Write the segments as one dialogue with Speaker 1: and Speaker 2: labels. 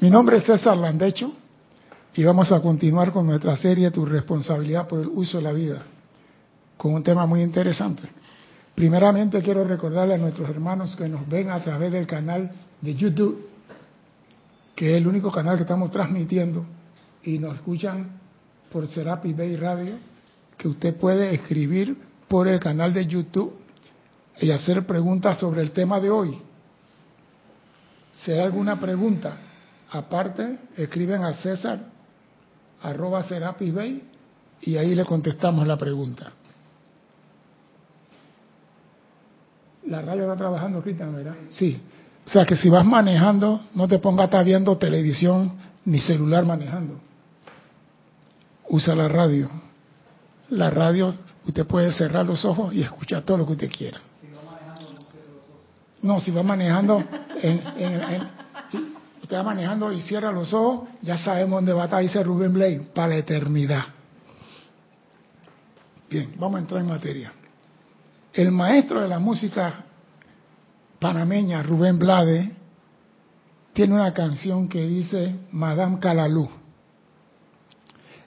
Speaker 1: Mi nombre es César Landecho y vamos a continuar con nuestra serie Tu responsabilidad por el uso de la vida, con un tema muy interesante. Primeramente quiero recordarle a nuestros hermanos que nos ven a través del canal de YouTube, que es el único canal que estamos transmitiendo, y nos escuchan por Serapi Bay Radio, que usted puede escribir por el canal de YouTube y hacer preguntas sobre el tema de hoy. Si hay alguna pregunta, aparte, escriben a César arroba Serapi Bay y ahí le contestamos la pregunta. La radio está trabajando ¿verdad? Sí. O sea que si vas manejando, no te pongas estar viendo televisión ni celular manejando. Usa la radio. La radio, usted puede cerrar los ojos y escuchar todo lo que usted quiera. No, si va manejando, en, usted va manejando y cierra los ojos, ya sabemos dónde va a estar, dice Rubén Blake, para la eternidad. Bien, vamos a entrar en materia. El maestro de la música panameña, Rubén Blade, tiene una canción que dice Madame Calalú.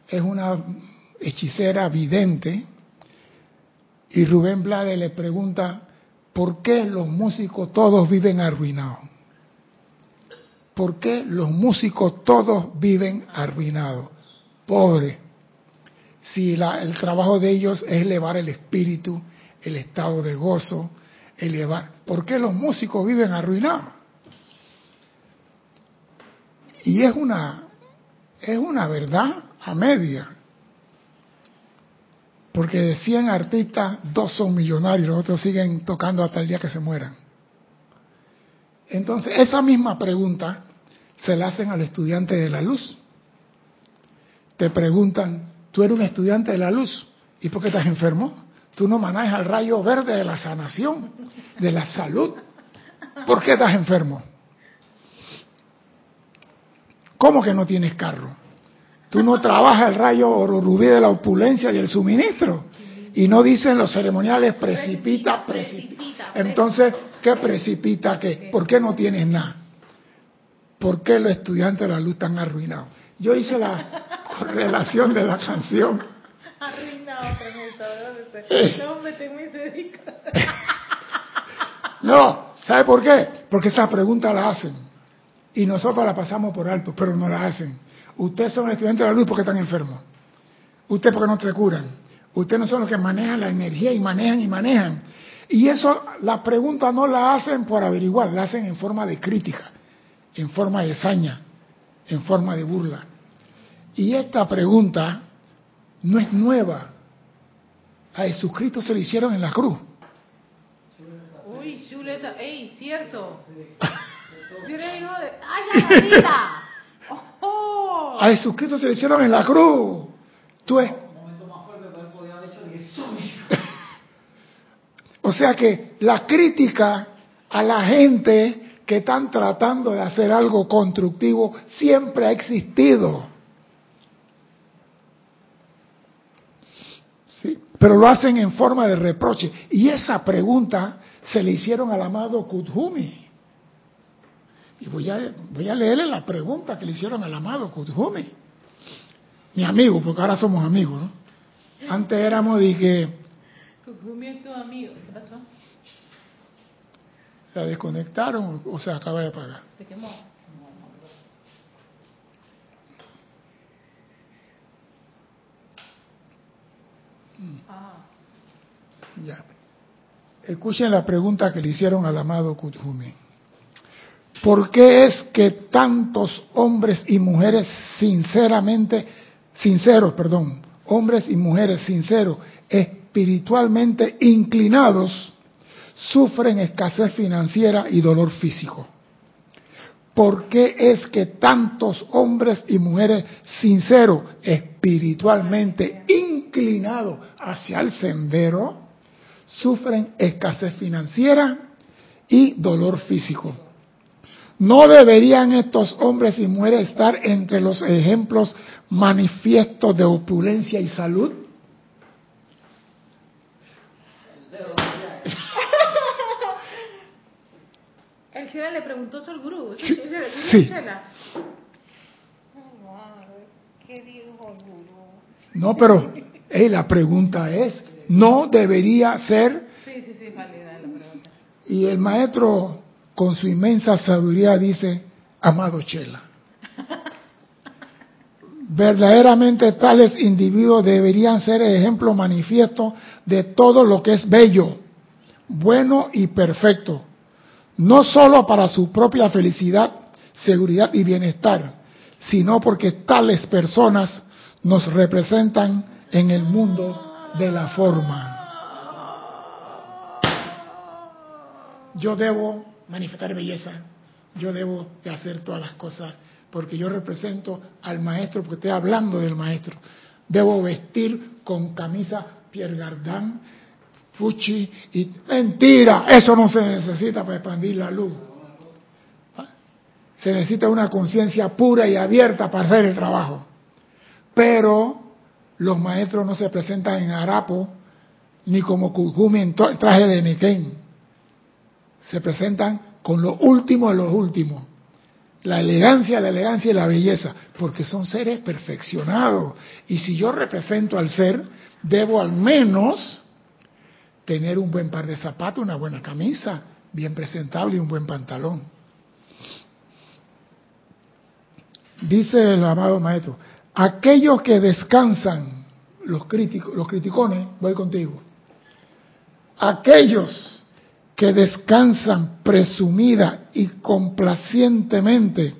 Speaker 1: Es una hechicera vidente y Rubén Blade le pregunta, ¿por qué los músicos todos viven arruinados? ¿Por qué los músicos todos viven arruinados? Pobre. Si el trabajo de ellos es elevar el espíritu, el estado de gozo, elevar. ¿Por qué los músicos viven arruinados? Y es una, es una verdad a media. Porque de 100 artistas, dos son millonarios, los otros siguen tocando hasta el día que se mueran. Entonces, esa misma pregunta se la hacen al estudiante de la luz. Te preguntan, ¿tú eres un estudiante de la luz? ¿Y por qué estás enfermo? Tú no manejas el rayo verde de la sanación, de la salud. ¿Por qué estás enfermo? ¿Cómo que no tienes carro? Tú no trabajas el rayo oro rubí de la opulencia y el suministro. Y no dicen los ceremoniales precipita, precipita. Entonces, ¿qué precipita qué? ¿Por qué no tienes nada? ¿Por qué los estudiantes de la luz están arruinados? Yo hice la correlación de la canción. Arruinado, No, ¿sabe por qué? Porque esa pregunta la hacen. Y nosotros la pasamos por alto, pero no la hacen. Ustedes son estudiantes de la luz porque están enfermos. Ustedes porque no se curan. Ustedes no son los que manejan la energía y manejan y manejan. Y eso, la pregunta no la hacen por averiguar, la hacen en forma de crítica, en forma de saña, en forma de burla. Y esta pregunta no es nueva. A Jesucristo se le hicieron en la cruz.
Speaker 2: Uy, chuleta, ey, cierto. ¡Ay, la
Speaker 1: a Jesucristo se le hicieron en la cruz. Tú es... O sea que la crítica a la gente que están tratando de hacer algo constructivo siempre ha existido. Sí, pero lo hacen en forma de reproche. Y esa pregunta se le hicieron al amado Kuthumi. Y voy a, voy a leerle la pregunta que le hicieron al amado Kutjumi, mi amigo, porque ahora somos amigos, ¿no? Antes éramos de que...
Speaker 2: Kutjumi es tu amigo, ¿qué?
Speaker 1: ¿La desconectaron o se acaba de apagar?
Speaker 2: Se quemó.
Speaker 1: Ah. Ya. Escuchen la pregunta que le hicieron al amado Kutjumi. ¿Por qué es que tantos hombres y mujeres sinceramente, sinceros, perdón, hombres y mujeres sinceros, espiritualmente inclinados, sufren escasez financiera y dolor físico? ¿Por qué es que tantos hombres y mujeres sinceros, espiritualmente inclinados hacia el sendero, sufren escasez financiera y dolor físico? ¿No deberían estos hombres y mujeres estar entre los ejemplos manifiestos de opulencia y salud?
Speaker 2: El Shela le preguntó al gurú.
Speaker 1: Sí, sí. No, pero la pregunta es, no debería ser.
Speaker 2: Sí, sí, sí, válida la pregunta.
Speaker 1: Y el maestro, con su inmensa sabiduría, dice, amado Chela. Verdaderamente tales individuos deberían ser ejemplo manifiesto de todo lo que es bello, bueno y perfecto, no sólo para su propia felicidad, seguridad y bienestar, sino porque tales personas nos representan en el mundo de la forma. Yo debo manifestar belleza, yo debo de hacer todas las cosas porque yo represento al maestro, porque estoy hablando del maestro. Debo vestir con camisa Pierre Gardin, Fuchi y mentira, eso no se necesita para expandir la luz. Se necesita una conciencia pura y abierta para hacer el trabajo. Pero los maestros no se presentan en harapo ni como Kujumi en traje de Niken. Se presentan con lo último de los últimos. La elegancia, la elegancia y la belleza, porque son seres perfeccionados. Y si yo represento al ser, debo al menos tener un buen par de zapatos, una buena camisa, bien presentable y un buen pantalón. Dice el amado maestro, aquellos que descansan, los críticos, los criticones, voy contigo. Aquellos que descansan presumida y complacientemente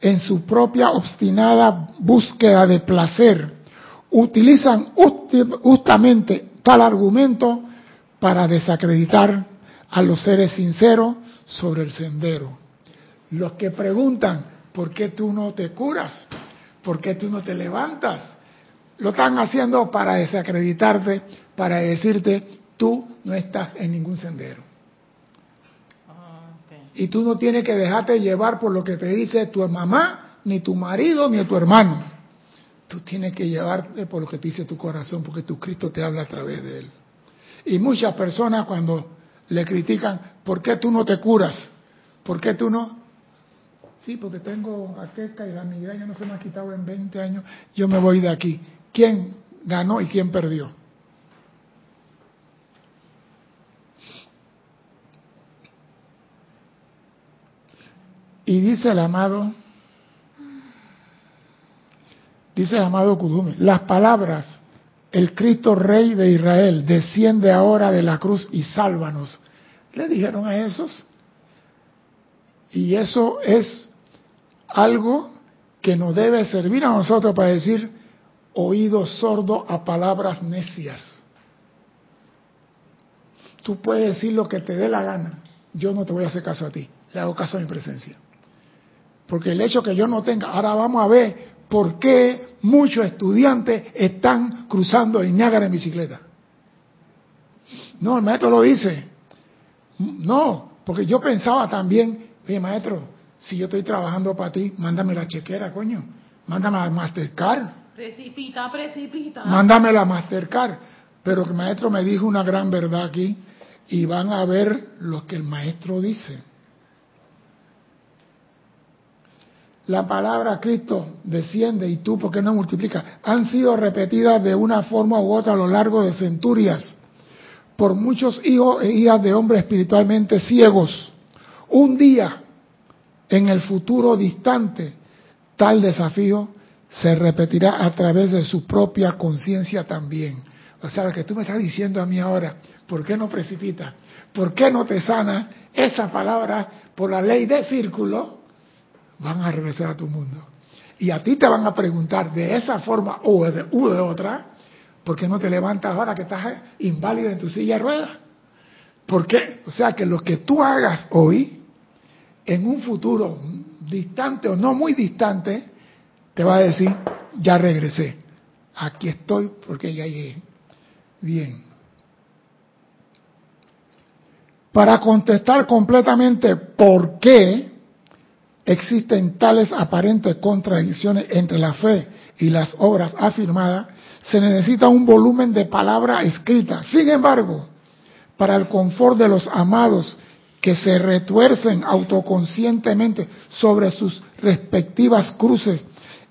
Speaker 1: en su propia obstinada búsqueda de placer, utilizan justamente tal argumento para desacreditar a los seres sinceros sobre el sendero. Los que preguntan, ¿por qué tú no te curas? ¿Por qué tú no te levantas? Lo están haciendo para desacreditarte, para decirte, tú no estás en ningún sendero. Ah, y tú no tienes que dejarte llevar por lo que te dice tu mamá, ni tu marido, ni tu hermano. Tú tienes que llevarte por lo que te dice tu corazón, porque tu Cristo te habla a través de él. Y muchas personas cuando le critican, ¿por qué tú no te curas? ¿Por qué tú no? Sí, porque tengo aqueca y la migraña no se me ha quitado en 20 años, yo me voy de aquí. ¿Quién ganó y quién perdió? Y dice el amado, dice el amado Kudume, las palabras, el Cristo Rey de Israel, desciende ahora de la cruz y sálvanos. Le dijeron a esos. Y eso es algo que nos debe servir a nosotros para decir oído sordo a palabras necias. Tú puedes decir lo que te dé la gana, yo no te voy a hacer caso a ti, le hago caso a mi presencia. Porque el hecho que yo no tenga, ahora vamos a ver por qué muchos estudiantes están cruzando el Niágara en bicicleta. No, el maestro lo dice. No, porque yo pensaba también, oye maestro, si yo estoy trabajando para ti, mándame la chequera, coño. Mándame la Mastercard.
Speaker 2: Precipita, precipita.
Speaker 1: Mándame la Mastercard. Pero el maestro me dijo una gran verdad aquí y van a ver lo que el maestro dice. La palabra Cristo desciende y tú, ¿por qué no multiplicas? Han sido repetidas de una forma u otra a lo largo de centurias por muchos hijos e hijas de hombres espiritualmente ciegos. Un día en el futuro distante, tal desafío se repetirá a través de su propia conciencia también. O sea, lo que tú me estás diciendo a mí ahora, ¿por qué no precipita? ¿Por qué no te sana esa palabra por la ley de círculo? Van a regresar a tu mundo. Y a ti te van a preguntar de esa forma o de, u de otra, ¿por qué no te levantas ahora que estás inválido en tu silla de ruedas? ¿Por qué? O sea, que lo que tú hagas hoy en un futuro distante o no muy distante, te va a decir, ya regresé, aquí estoy porque ya llegué. Bien. Para contestar completamente por qué existen tales aparentes contradicciones entre la fe y las obras afirmadas, se necesita un volumen de palabra escrita. Sin embargo, para el confort de los amados que se retuercen autoconscientemente sobre sus respectivas cruces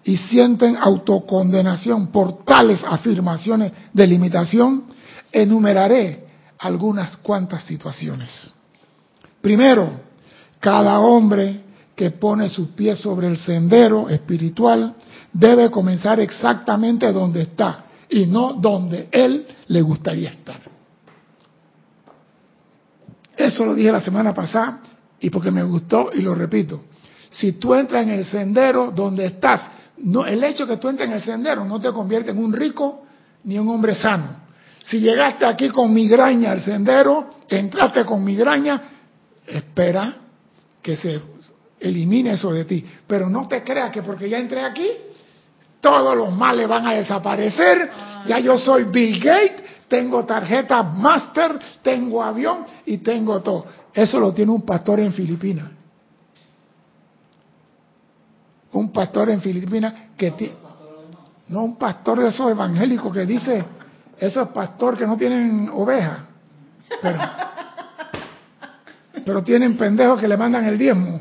Speaker 1: y sienten autocondenación por tales afirmaciones de limitación, enumeraré algunas cuantas situaciones. Primero, cada hombre que pone sus pies sobre el sendero espiritual debe comenzar exactamente donde está y no donde él le gustaría estar. Eso lo dije la semana pasada y porque me gustó y lo repito. Si tú entras en el sendero donde estás, no, el hecho de que tú entres en el sendero no te convierte en un rico ni un hombre sano. Si llegaste aquí con migraña al sendero, entraste con migraña, espera que se elimine eso de ti. Pero no te creas que porque ya entré aquí, todos los males van a desaparecer. Ya yo soy Bill Gates, tengo tarjeta Master, tengo avión y tengo todo. Eso lo tiene un pastor en Filipinas. Un pastor en Filipinas que tiene... No un pastor de esos evangélicos que dice, esos pastores que no tienen ovejas, pero, pero tienen pendejos que le mandan el diezmo,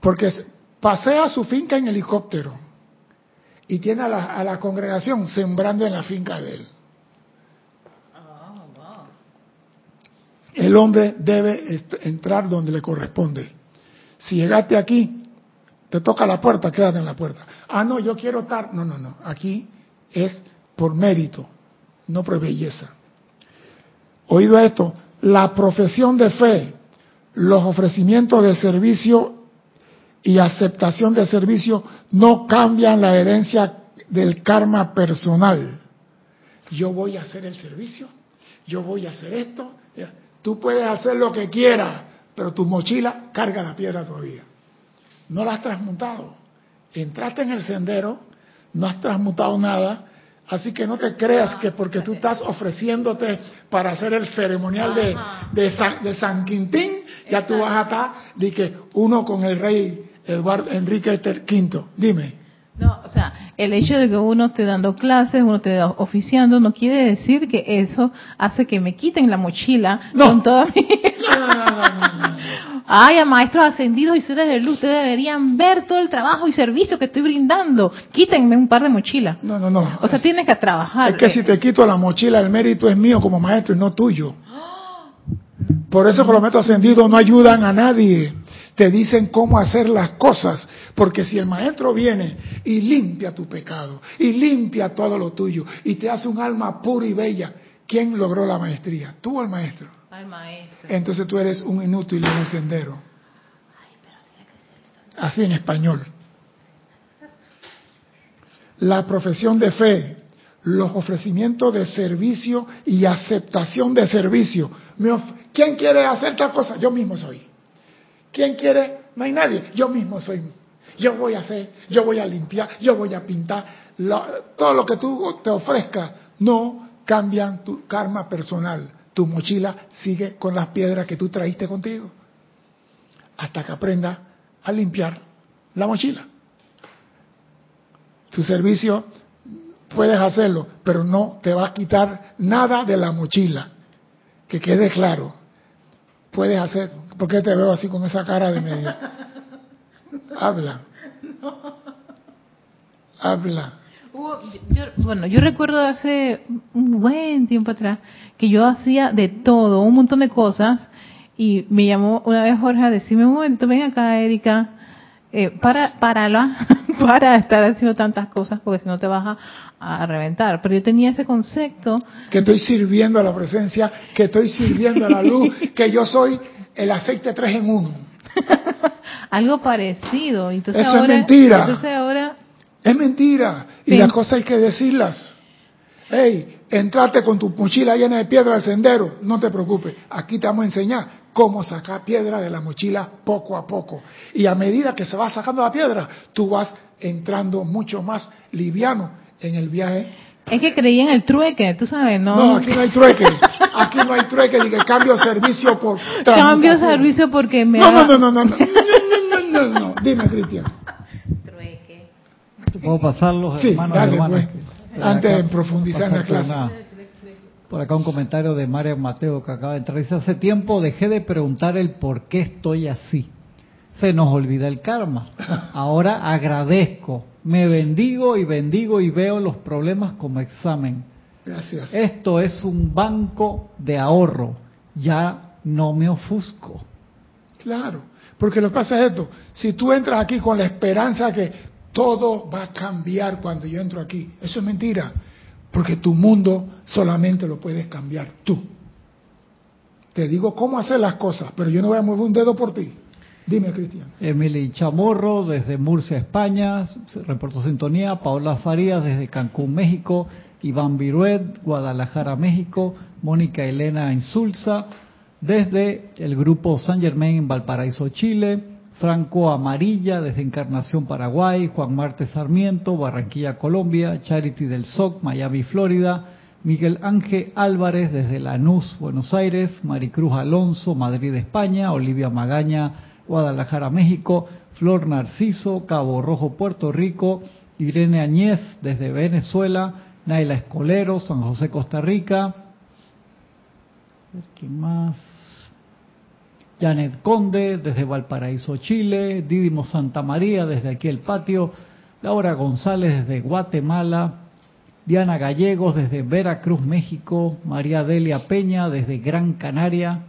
Speaker 1: porque pasea su finca en helicóptero y tiene a la, a la congregación sembrando en la finca de él. El hombre debe entrar donde le corresponde. Si llegaste aquí, te toca la puerta, quédate en la puerta. Ah, no, yo quiero estar. No, no, no. Aquí es por mérito, no por belleza. Oído esto, la profesión de fe, los ofrecimientos de servicio y aceptación de servicio no cambian la herencia del karma personal. Yo voy a hacer el servicio, yo voy a hacer esto. Tú puedes hacer lo que quieras, pero tu mochila carga la piedra todavía. No la has transmutado. Entraste en el sendero, no has transmutado nada, así que no te creas que porque tú estás ofreciéndote para hacer el ceremonial de, de, San, de San Quintín, ya tú vas a estar de que uno con el rey Eduardo Enrique V. Dime.
Speaker 2: No, o sea, el hecho de que uno esté dando clases, uno esté oficiando, no quiere decir que eso hace que me quiten la mochila
Speaker 1: No.
Speaker 2: con toda mi... Ay, a maestros ascendidos y seres de luz, ustedes deberían ver todo el trabajo y servicio que estoy brindando. Quítenme un par de mochilas.
Speaker 1: No, no, no.
Speaker 2: O sea, tienes que trabajar.
Speaker 1: Es que si te quito la mochila, el mérito es mío como maestro y no tuyo. Por eso que los maestros ascendidos no ayudan a nadie. Te dicen cómo hacer las cosas. Porque si el maestro viene y limpia tu pecado, y limpia todo lo tuyo, y te hace un alma pura y bella, ¿quién logró la maestría? ¿Tú o el maestro?
Speaker 2: Al maestro.
Speaker 1: Entonces tú eres un inútil en un sendero. Así en español. La profesión de fe, los ofrecimientos de servicio y aceptación de servicio. ¿Quién quiere hacer tal cosa? Yo mismo soy. ¿Quién quiere? No hay nadie. Yo mismo soy. Yo voy a hacer, yo voy a limpiar, yo voy a pintar. Todo lo que tú te ofrezcas no cambian tu karma personal. Tu mochila sigue con las piedras que tú traíste contigo. Hasta que aprenda a limpiar la mochila. Tu servicio puedes hacerlo, pero no te va a quitar nada de la mochila. Que quede claro. Puedes hacer. ¿Por qué te veo así con esa cara de media? Habla. Habla.
Speaker 2: Yo- bueno, yo recuerdo hace un buen tiempo atrás que yo hacía de todo, un montón de cosas, y me llamó una vez Jorge a decirme, un momento, ven acá, Erika, eh, para, párala, para estar haciendo tantas cosas, porque si no te vas a, a reventar. Pero yo tenía ese concepto,
Speaker 1: Que estoy sirviendo a la presencia, que estoy sirviendo a la luz, que yo soy el aceite tres en uno.
Speaker 2: algo parecido. Entonces
Speaker 1: Eso es
Speaker 2: ahora,
Speaker 1: mentira.
Speaker 2: Entonces ahora,
Speaker 1: Es mentira. Y las cosas hay que decirlas. Hey, entrate con tu mochila llena de piedra al sendero. No te preocupes. Aquí te vamos a enseñar cómo sacar piedra de la mochila poco a poco. Y a medida que se va sacando la piedra, tú vas entrando mucho más liviano en el viaje.
Speaker 2: es que creí en el trueque, tú sabes, ¿no?
Speaker 1: No, aquí no hay trueque. Aquí no hay trueque. Ni que cambio servicio por
Speaker 2: Cambio servicio porque me
Speaker 1: No, no, no, no, no, no, no, no, no, no. Dime, Cristian.
Speaker 2: Trueque.
Speaker 3: ¿Puedo pasarlos,
Speaker 1: Sí,
Speaker 3: hermanos y
Speaker 1: dale,
Speaker 3: hermanas?
Speaker 1: pues. Antes de profundizar en la clase.
Speaker 3: una- por acá un comentario de María Mateo que acaba de entrar. Dice, hace tiempo dejé de preguntar el por qué estoy así. Se nos olvida el karma. Ahora agradezco, me bendigo y bendigo y veo los problemas como examen.
Speaker 1: Gracias.
Speaker 3: Esto es un banco de ahorro. Ya no me ofusco.
Speaker 1: Claro, porque lo que pasa es esto. Si tú entras aquí con la esperanza que todo va a cambiar cuando yo entro aquí, eso es mentira. Porque tu mundo solamente lo puedes cambiar tú. Te digo cómo hacer las cosas, pero yo no voy a mover un dedo por ti. Dime, Cristian.
Speaker 3: Emily Chamorro desde Murcia, España, reportó sintonía. Paola Farías desde Cancún, México. Iván Viruet, Guadalajara, México. Mónica Elena Insulza desde el grupo San Germain en Valparaíso, Chile. Franco Amarilla desde Encarnación, Paraguay. Juan Marte Sarmiento, Barranquilla, Colombia. Charity del SOC, Miami, Florida. Miguel Ángel Álvarez desde Lanús, Buenos Aires, Maricruz Alonso, Madrid, España, Olivia Magaña, Guadalajara, México, Flor Narciso, Cabo Rojo, Puerto Rico, Irene Añez desde Venezuela, Naila Escolero, San José, Costa Rica. ¿Quién más? Janet Conde desde Valparaíso, Chile, Didimo Santa María desde aquí el patio, Laura González desde Guatemala, Diana Gallegos desde Veracruz, México, María Delia Peña desde Gran Canaria,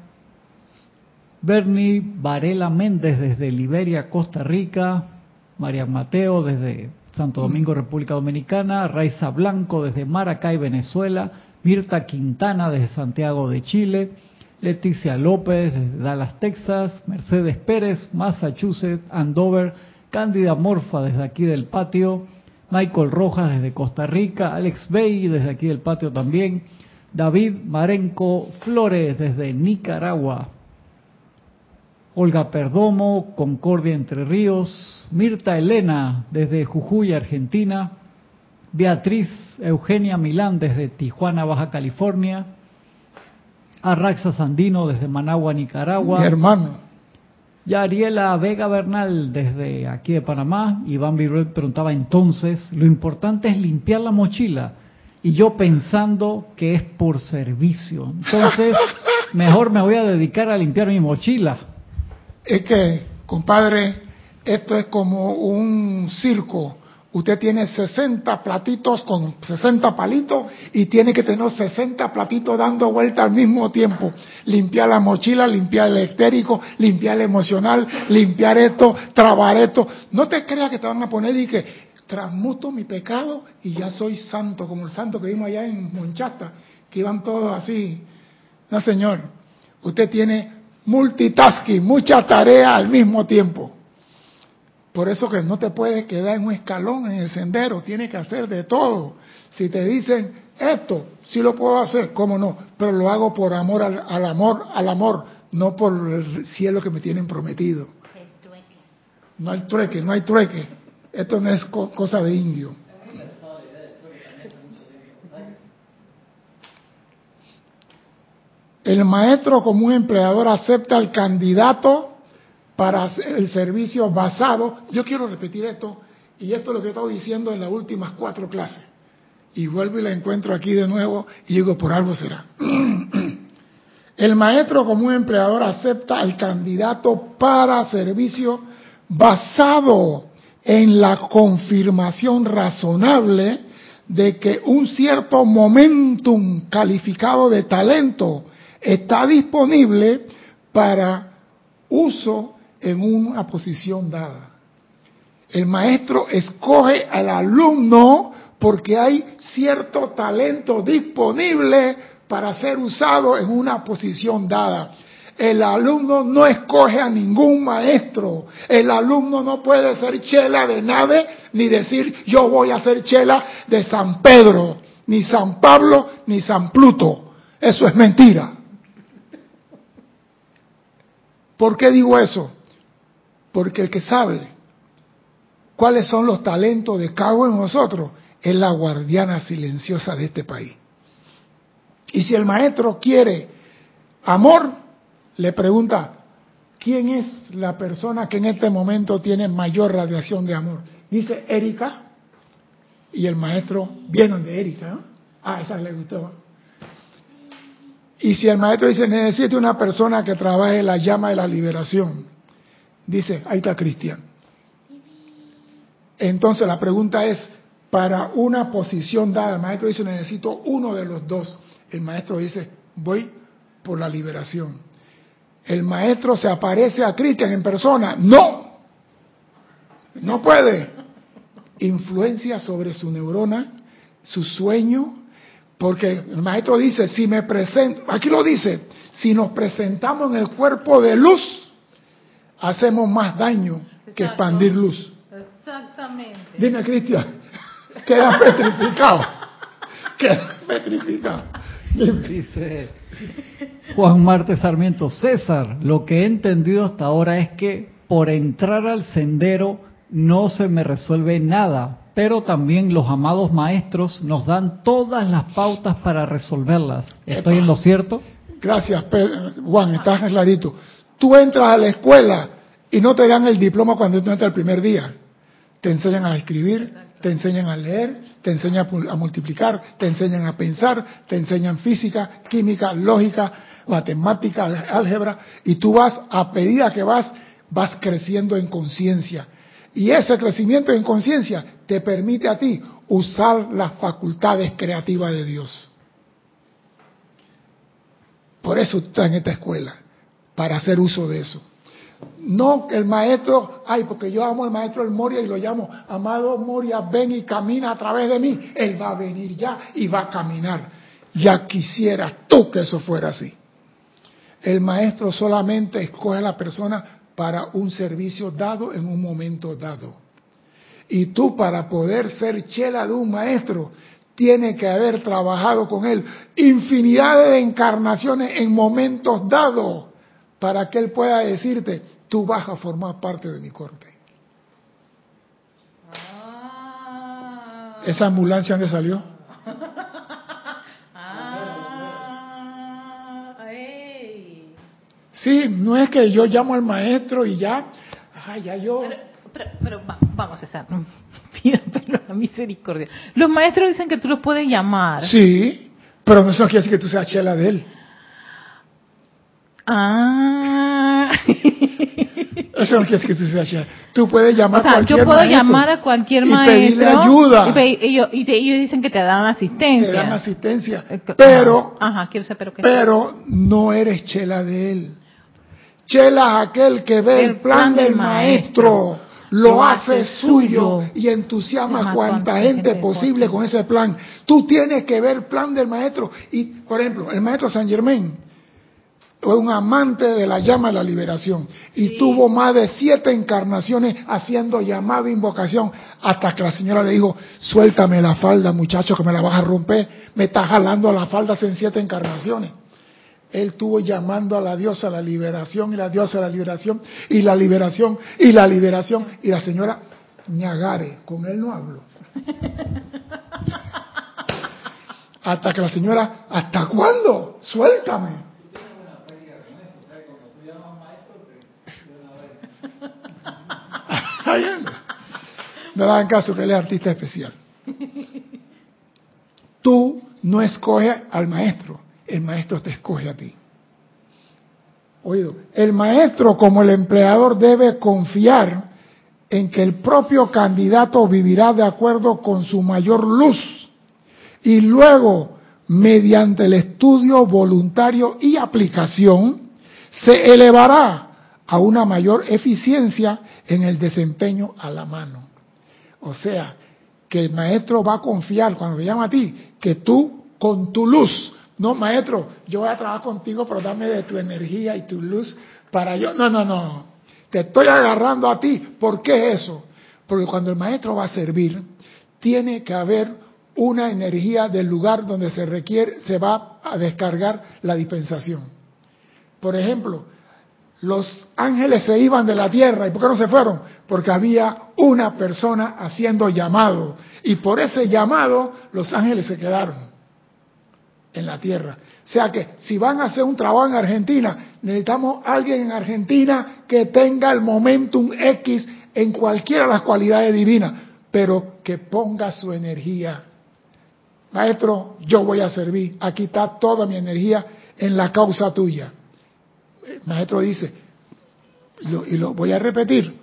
Speaker 3: Bernie Varela Méndez desde Liberia, Costa Rica, María Mateo desde Santo Domingo, República Dominicana, Raiza Blanco desde Maracay, Venezuela, Mirta Quintana desde Santiago de Chile, Leticia López desde Dallas, Texas, Mercedes Pérez, Massachusetts, Andover, Cándida Morfa desde aquí del patio, Michael Rojas desde Costa Rica, Alex Bay desde aquí del patio también, David Marenco Flores desde Nicaragua, Olga Perdomo, Concordia Entre Ríos, Mirta Elena desde Jujuy, Argentina, Beatriz Eugenia Milán desde Tijuana, Baja California, Arraxa Sandino desde Managua, Nicaragua.
Speaker 1: Mi hermano.
Speaker 3: Yariela Vega Bernal desde aquí de Panamá. Iván Viruet preguntaba entonces, lo importante es limpiar la mochila. Y yo pensando que es por servicio. Entonces, mejor me voy a dedicar a limpiar mi mochila.
Speaker 1: Es que, compadre, esto es como un circo. Usted tiene 60 platitos con 60 palitos y tiene que tener 60 platitos dando vuelta al mismo tiempo. Limpiar la mochila, limpiar el estérico, limpiar el emocional, limpiar esto, trabar esto. No te creas que te van a poner y que transmuto mi pecado y ya soy santo, como el santo que vimos allá en Monchata, que iban todos así. No, señor. Usted tiene multitasking, mucha tarea al mismo tiempo. Por eso que no te puedes quedar en un escalón en el sendero, tienes que hacer de todo. Si te dicen esto, sí lo puedo hacer, cómo no, pero lo hago por amor al, al amor, al amor, no por el cielo que me tienen prometido. No hay trueque, no hay trueque. Esto no es co cosa de indio. El maestro como un empleador acepta al candidato para el servicio basado, yo quiero repetir esto, y esto es lo que he estado diciendo en las últimas cuatro clases, y vuelvo y la encuentro aquí de nuevo, y digo, por algo será. El maestro como un empleador acepta al candidato para servicio basado en la confirmación razonable de que un cierto momentum calificado de talento está disponible para uso en una posición dada. El maestro escoge al alumno porque hay cierto talento disponible para ser usado en una posición dada. El alumno no escoge a ningún maestro. El alumno no puede ser chela de nadie ni decir yo voy a ser chela de San Pedro, ni San Pablo, ni San Pluto. Eso es mentira. ¿Por qué digo eso? Porque el que sabe cuáles son los talentos de cada uno de nosotros es la guardiana silenciosa de este país. Y si el maestro quiere amor, le pregunta, ¿quién es la persona que en este momento tiene mayor radiación de amor? Dice Erika, y el maestro viene de Erika, ¿no? Ah, esa le gustó. Y si el maestro dice, necesito una persona que trabaje la llama de la liberación, Dice, ahí está Cristian. Entonces la pregunta es, para una posición dada, el maestro dice, necesito uno de los dos. El maestro dice, voy por la liberación. El maestro se aparece a Cristian en persona. No, no puede. Influencia sobre su neurona, su sueño, porque el maestro dice, si me presento, aquí lo dice, si nos presentamos en el cuerpo de luz, hacemos más daño que expandir luz.
Speaker 2: Exactamente.
Speaker 1: Dime, Cristian, queda petrificado. Queda petrificado.
Speaker 3: Dice Juan Marte Sarmiento, César, lo que he entendido hasta ahora es que por entrar al sendero no se me resuelve nada, pero también los amados maestros nos dan todas las pautas para resolverlas. ¿Estoy en lo cierto?
Speaker 1: Gracias, Juan, estás clarito. Tú entras a la escuela y no te dan el diploma cuando tú entras el primer día. Te enseñan a escribir, te enseñan a leer, te enseñan a multiplicar, te enseñan a pensar, te enseñan física, química, lógica, matemática, álgebra, y tú vas, a medida que vas, vas creciendo en conciencia. Y ese crecimiento en conciencia te permite a ti usar las facultades creativas de Dios. Por eso estás en esta escuela, para hacer uso de eso. No el maestro, ay, porque yo amo al maestro el Moria y lo llamo, amado Moria, ven y camina a través de mí. Él va a venir ya y va a caminar. Ya quisieras tú que eso fuera así. El maestro solamente escoge a la persona para un servicio dado en un momento dado. Y tú para poder ser chela de un maestro, tienes que haber trabajado con él infinidad de encarnaciones en momentos dados para que él pueda decirte, tú vas a formar parte de mi corte. Ah. ¿Esa ambulancia dónde salió? Sí, no es que yo llamo al maestro y ya, ay, ya yo...
Speaker 2: Pero, pero, vamos, César, pero la misericordia. Los maestros dicen que tú los puedes llamar.
Speaker 1: Sí, pero no eso quiere decir que tú seas chela de él.
Speaker 2: Ah.
Speaker 1: Eso no quiere decir que tú seas chela. Tú puedes llamar
Speaker 2: a cualquier yo puedo llamar a cualquier maestro.
Speaker 1: Y pedirle ayuda.
Speaker 2: Y, ellos, dicen que te dan asistencia.
Speaker 1: Te dan asistencia. Eh, pero,
Speaker 2: ajá, quiero saber,
Speaker 1: pero, pero no eres chela de él. Chela es aquel que ve el, plan, del, maestro lo hace suyo y entusiasma a cuanta gente posible con ese plan. Tú tienes que ver el plan del maestro. Y, por ejemplo, el maestro San Germain fue un amante de la llama de la liberación y tuvo más de siete encarnaciones haciendo llamado e invocación hasta que la señora le dijo, suéltame la falda muchacho que me la vas a romper, me estás jalando las faldas en siete encarnaciones. Él estuvo llamando a la diosa la liberación y la diosa la liberación y la liberación y la liberación y la señora ñagare, con él no hablo. Hasta que la señora, ¿hasta cuándo? Suéltame. No le hagan caso que él es artista especial. Tú no escoges al maestro, el maestro te escoge a ti. Oído, el maestro como el empleador debe confiar en que el propio candidato vivirá de acuerdo con su mayor luz y luego, mediante el estudio voluntario y aplicación, se elevará a una mayor eficiencia en el desempeño a la mano. O sea, que el maestro va a confiar cuando te llama a ti, que tú con tu luz no, maestro, yo voy a trabajar contigo, pero dame de tu energía y tu luz para yo. No, no, no. Te estoy agarrando a ti. ¿Por qué eso? Porque cuando el maestro va a servir, tiene que haber una energía del lugar donde se requiere, se va a descargar la dispensación. Por ejemplo, los ángeles se iban de la tierra. ¿Y por qué no se fueron? Porque había una persona haciendo llamado. Y por ese llamado los ángeles se quedaron en la tierra. O sea que si van a hacer un trabajo en Argentina, necesitamos alguien en Argentina que tenga el momentum X en cualquiera de las cualidades divinas, pero que ponga su energía. Maestro, yo voy a servir. Aquí está toda mi energía en la causa tuya. El maestro dice, y lo voy a repetir,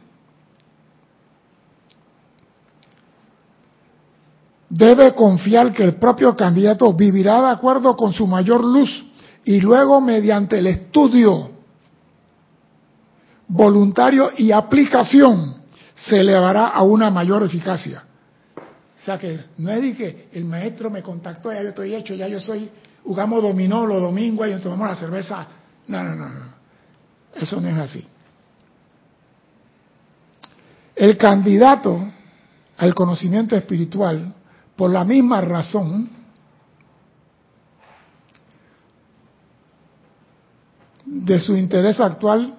Speaker 1: debe confiar que el propio candidato vivirá de acuerdo con su mayor luz y luego mediante el estudio voluntario y aplicación se elevará a una mayor eficacia. O sea que no es de que el maestro me contactó, ya yo estoy hecho, ya yo soy, jugamos dominó los domingos y tomamos la cerveza. No, no, no, no. Eso no es así. El candidato al conocimiento espiritual, por la misma razón, de su interés actual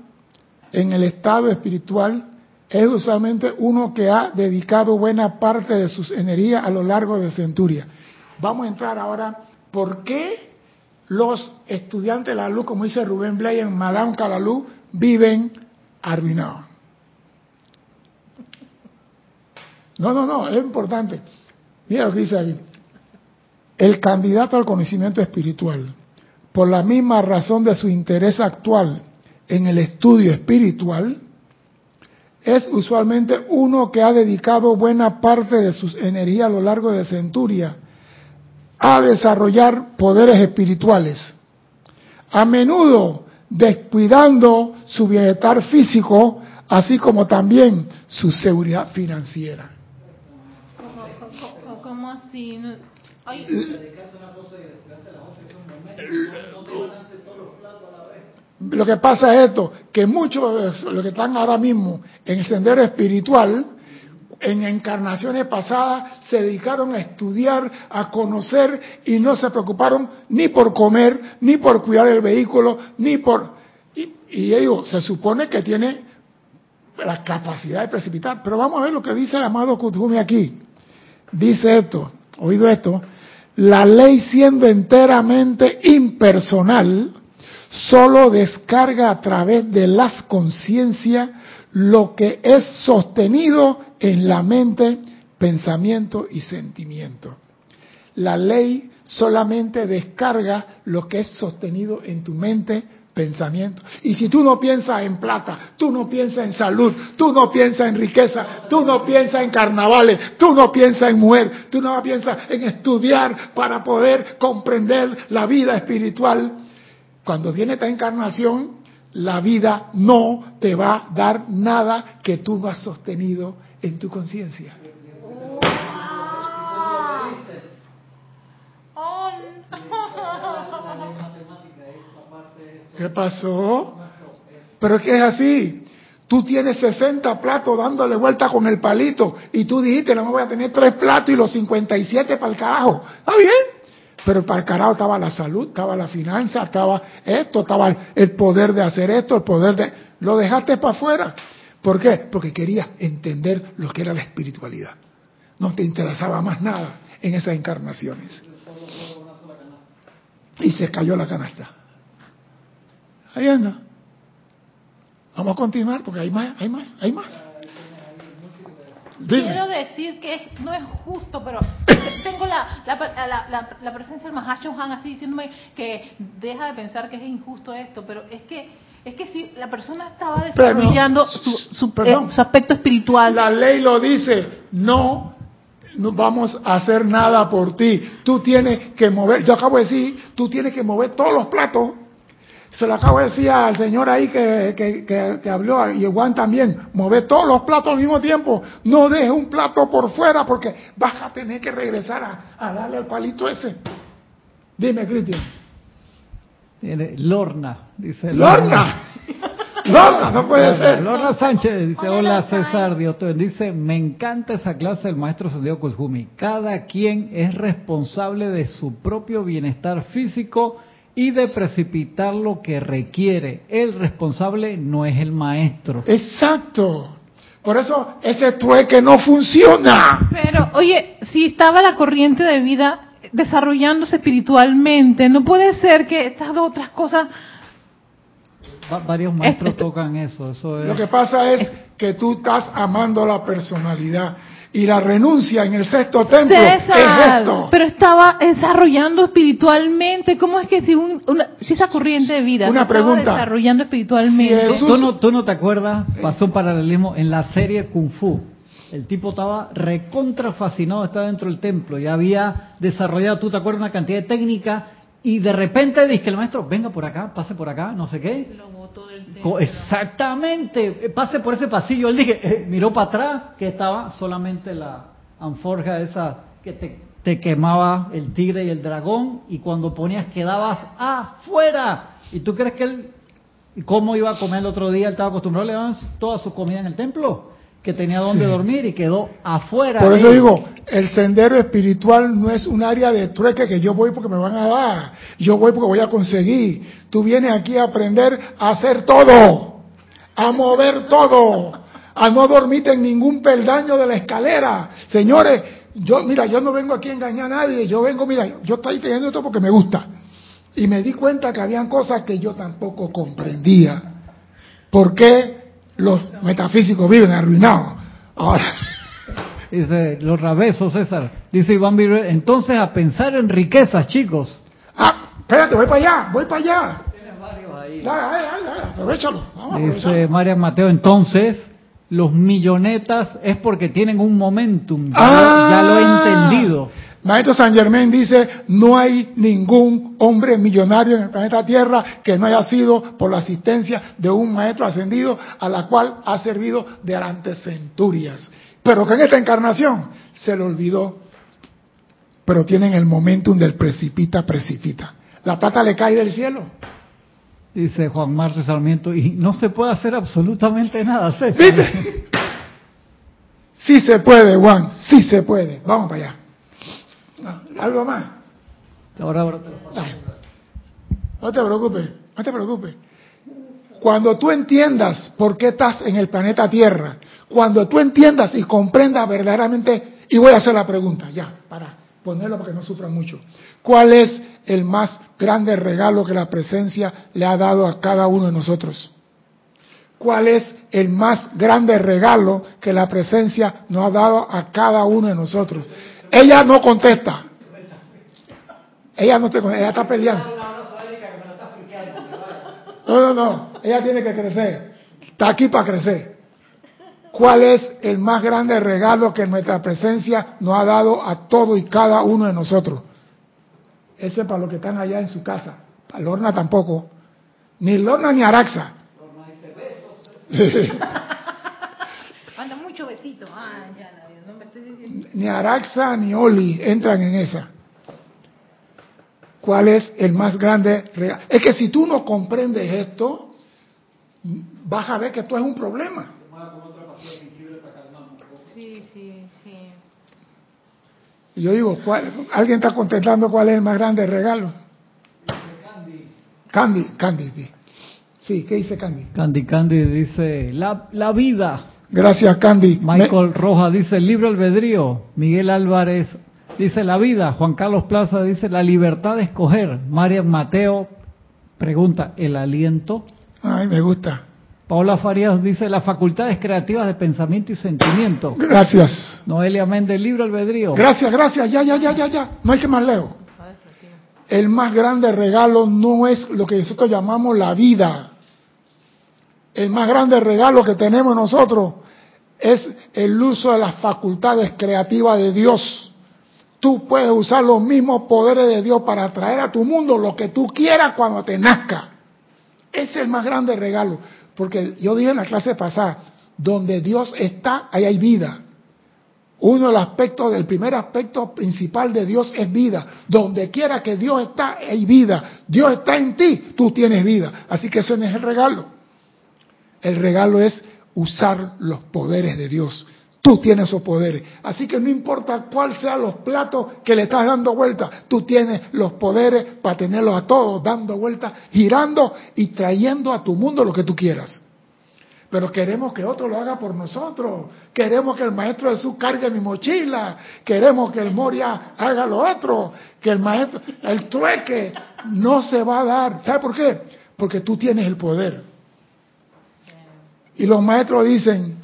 Speaker 1: en el estado espiritual es usualmente uno que ha dedicado buena parte de sus energías a lo largo de centurias. Vamos a entrar ahora, ¿por qué los estudiantes de la luz, como dice Rubén Blay en Madame Calalú, viven arruinados? No, no, no, es importante. Mira lo que dice ahí. El candidato al conocimiento espiritual, por la misma razón de su interés actual en el estudio espiritual, es usualmente uno que ha dedicado buena parte de sus energías a lo largo de centuria a desarrollar poderes espirituales, a menudo descuidando su bienestar físico, así como también su seguridad financiera. Lo que pasa es esto, que muchos de los que están ahora mismo en el sendero espiritual, en encarnaciones pasadas, se dedicaron a estudiar, a conocer y no se preocuparon ni por comer, ni por cuidar el vehículo, ni por... Y, y ellos se supone que tiene la capacidad de precipitar. Pero vamos a ver lo que dice el amado Kuthumi aquí. Dice esto, oído esto, la ley siendo enteramente impersonal, solo descarga a través de las conciencias lo que es sostenido en la mente, pensamiento y sentimiento. La ley solamente descarga lo que es sostenido en tu mente, Y si tú no piensas en plata, tú no piensas en salud, tú no piensas en riqueza, tú no piensas en carnavales, tú no piensas en mujer, tú no piensas en estudiar para poder comprender la vida espiritual, cuando viene esta encarnación, la vida no te va a dar nada que tú no has sostenido en tu conciencia. ¿Qué pasó? Pero es que es así. Tú tienes 60 platos dándole vuelta con el palito y tú dijiste, no me voy a tener tres platos y los 57 para el carajo. ¿Está bien? Pero para el carajo estaba la salud, estaba la finanza, estaba esto, estaba el poder de hacer esto, el poder de... Lo dejaste para afuera. ¿Por qué? Porque querías entender lo que era la espiritualidad. No te interesaba más nada en esas encarnaciones. Y se cayó la canasta. Ahí anda. Vamos a continuar porque hay más, hay más, hay más.
Speaker 2: Quiero decir que no es justo, pero tengo la, la, la, presencia del Mahacho Han así diciéndome que deja de pensar que es injusto esto, pero es que es que si la persona estaba desarrollando su, su, eh, su, aspecto espiritual.
Speaker 1: La ley lo dice, no, no vamos a hacer nada por ti. Tú tienes que mover, yo acabo de decir, tú tienes que mover todos los platos se lo acabo de decir al señor ahí que, que, que, habló, y Juan también, mover todos los platos al mismo tiempo. No deje un plato por fuera porque vas a tener que regresar a, darle al palito ese. Dime, Cristian.
Speaker 3: Lorna, dice.
Speaker 1: Lorna. Lorna, no puede ser.
Speaker 3: Lorna Sánchez dice, hola, César Dios Dice, me encanta esa clase del maestro Santiago Kuzumi. Cada quien es responsable de su propio bienestar físico y de precipitar lo que requiere. El responsable no es el maestro.
Speaker 1: Exacto. Por eso ese trueque no funciona.
Speaker 2: Pero, oye, si estaba la corriente de vida desarrollándose espiritualmente, no puede ser que estas otras cosas...
Speaker 3: varios maestros tocan eso. eso
Speaker 1: Lo que pasa es que tú estás amando la personalidad Y la renuncia en el sexto templo
Speaker 2: César,
Speaker 1: es esto.
Speaker 2: pero estaba desarrollando espiritualmente. ¿Cómo es que si, un- una- si esa corriente de vida
Speaker 1: Una
Speaker 2: se estaba
Speaker 1: pregunta.
Speaker 2: desarrollando espiritualmente?
Speaker 1: Si
Speaker 3: ¿Tú, tú no, tú no te acuerdas? Pasó un paralelismo en la serie Kung Fu. El tipo estaba recontra fascinado, estaba dentro del templo y había desarrollado, tú te acuerdas, una cantidad de técnicas y de repente dice el maestro, venga por acá, pase por acá, no sé qué.
Speaker 2: Lo botó del templo.
Speaker 3: Exactamente, eh, pase por ese pasillo. Él dije, eh, miró para atrás que estaba solamente la anforja esa que te, te quemaba el tigre y el dragón y cuando ponías quedabas afuera. ¿Y tú crees que él, y cómo iba a comer el otro día? Él estaba acostumbrado a llevar toda su comida en el templo, que tenía donde
Speaker 1: Sí.
Speaker 3: dormir y quedó afuera.
Speaker 1: Por eso digo, el sendero espiritual no es un área de trueque que yo voy porque me van a dar, yo voy porque voy a conseguir. Tú vienes aquí a aprender a hacer todo, a mover todo, a no dormirte en ningún peldaño de la escalera. Señores, yo mira, yo no vengo aquí a engañar a nadie, yo vengo, mira, yo estoy teniendo esto porque me gusta. Y me di cuenta que habían cosas que yo tampoco comprendía. ¿Por qué los metafísicos viven arruinados? Ahora,
Speaker 3: Dice, los rabesos, César. Dice Iván Viruel, entonces a pensar en riquezas, chicos.
Speaker 1: Ah, espérate, voy para allá, voy para allá.
Speaker 3: Tienes varios ahí.
Speaker 1: Dale, dale, dale, aprovechalo. Vamos
Speaker 3: Dice. Marian Mateo, entonces los millonetas es porque tienen un momentum, ya,
Speaker 1: Ah.
Speaker 3: lo, ya lo he entendido.
Speaker 1: Maestro San Germain dice, no hay ningún hombre millonario en el planeta Tierra que no haya sido por la asistencia de un maestro ascendido a la cual ha servido durante centurias. Pero que en esta encarnación se le olvidó, pero tienen el momentum del precipita, precipita. La plata le cae del cielo.
Speaker 3: Dice Juan Marte Sarmiento, y no se puede hacer absolutamente nada, César.
Speaker 1: ¿Viste? Sí se puede, Juan, sí se puede. Vamos para allá. Ah, ¿Algo más?
Speaker 3: Ahora, ahora te lo paso.
Speaker 1: Ay, No te preocupes, no te preocupes. Cuando tú entiendas por qué estás en el planeta Tierra, cuando tú entiendas y comprendas verdaderamente, y voy a hacer la pregunta, ya, para ponerlo para que no sufra mucho. ¿Cuál es el más grande regalo que la presencia le ha dado a cada uno de nosotros? ¿Cuál es el más grande regalo que la presencia nos ha dado a cada uno de nosotros? Ella no contesta. Ella no te contesta, ella está peleando. No, no, no. Ella tiene que crecer. Está aquí para crecer. ¿Cuál es el más grande regalo que nuestra presencia nos ha dado a todo y cada uno de nosotros? Ese es para los que están allá en su casa. Para Lorna tampoco. Ni Lorna ni Araxa.
Speaker 2: Manda mucho besito. Ah, ya, Dios, no me estoy diciendo.
Speaker 1: Ni Araxa ni Oli entran en esa. ¿Cuál es el más grande regalo? Es que si tú no comprendes esto, vas a ver que esto es un problema.
Speaker 2: Sí, sí, sí.
Speaker 1: Y yo digo, ¿cuál- ¿alguien está contestando cuál es el más grande regalo? Candy, Candy. sí. Sí, ¿qué dice Candy?
Speaker 3: Candy Candy dice, la, la vida.
Speaker 1: Gracias, Candy. Me-
Speaker 3: Michael Roja dice, libre albedrío. Miguel Álvarez dice, la vida. Juan Carlos Plaza dice, la libertad de escoger. Marian Mateo pregunta, ¿el aliento?
Speaker 1: Ay, me gusta.
Speaker 3: Paola Farías dice, las facultades creativas de pensamiento y sentimiento.
Speaker 1: Gracias.
Speaker 3: Noelia Méndez, libre albedrío.
Speaker 1: Gracias, gracias. Ya, ya, ya, ya, ya. No hay que más leo. El más grande regalo no es lo que nosotros llamamos la vida. El más grande regalo que tenemos nosotros es el uso de las facultades creativas de Dios. Tú puedes usar los mismos poderes de Dios para traer a tu mundo lo que tú quieras cuando te nazca. Ese es el más grande regalo. Porque yo dije en la clase pasada, donde Dios está, ahí hay vida. Uno de los aspectos, el primer aspecto principal de Dios es vida. Donde quiera que Dios está, hay vida. Dios está en ti, tú tienes vida. Así que ese no es el regalo. El regalo es usar los poderes de Dios. Tú tienes esos poderes. Así que no importa cuál sean los platos que le estás dando vuelta, tú tienes los poderes para tenerlos a todos dando vueltas, girando y trayendo a tu mundo lo que tú quieras. Pero queremos que otro lo haga por nosotros. Queremos que el maestro Jesús cargue mi mochila. Queremos que el Moria haga lo otro. Que el maestro, el trueque, no se va a dar. ¿Sabe por qué? Porque tú tienes el poder. Y los maestros dicen,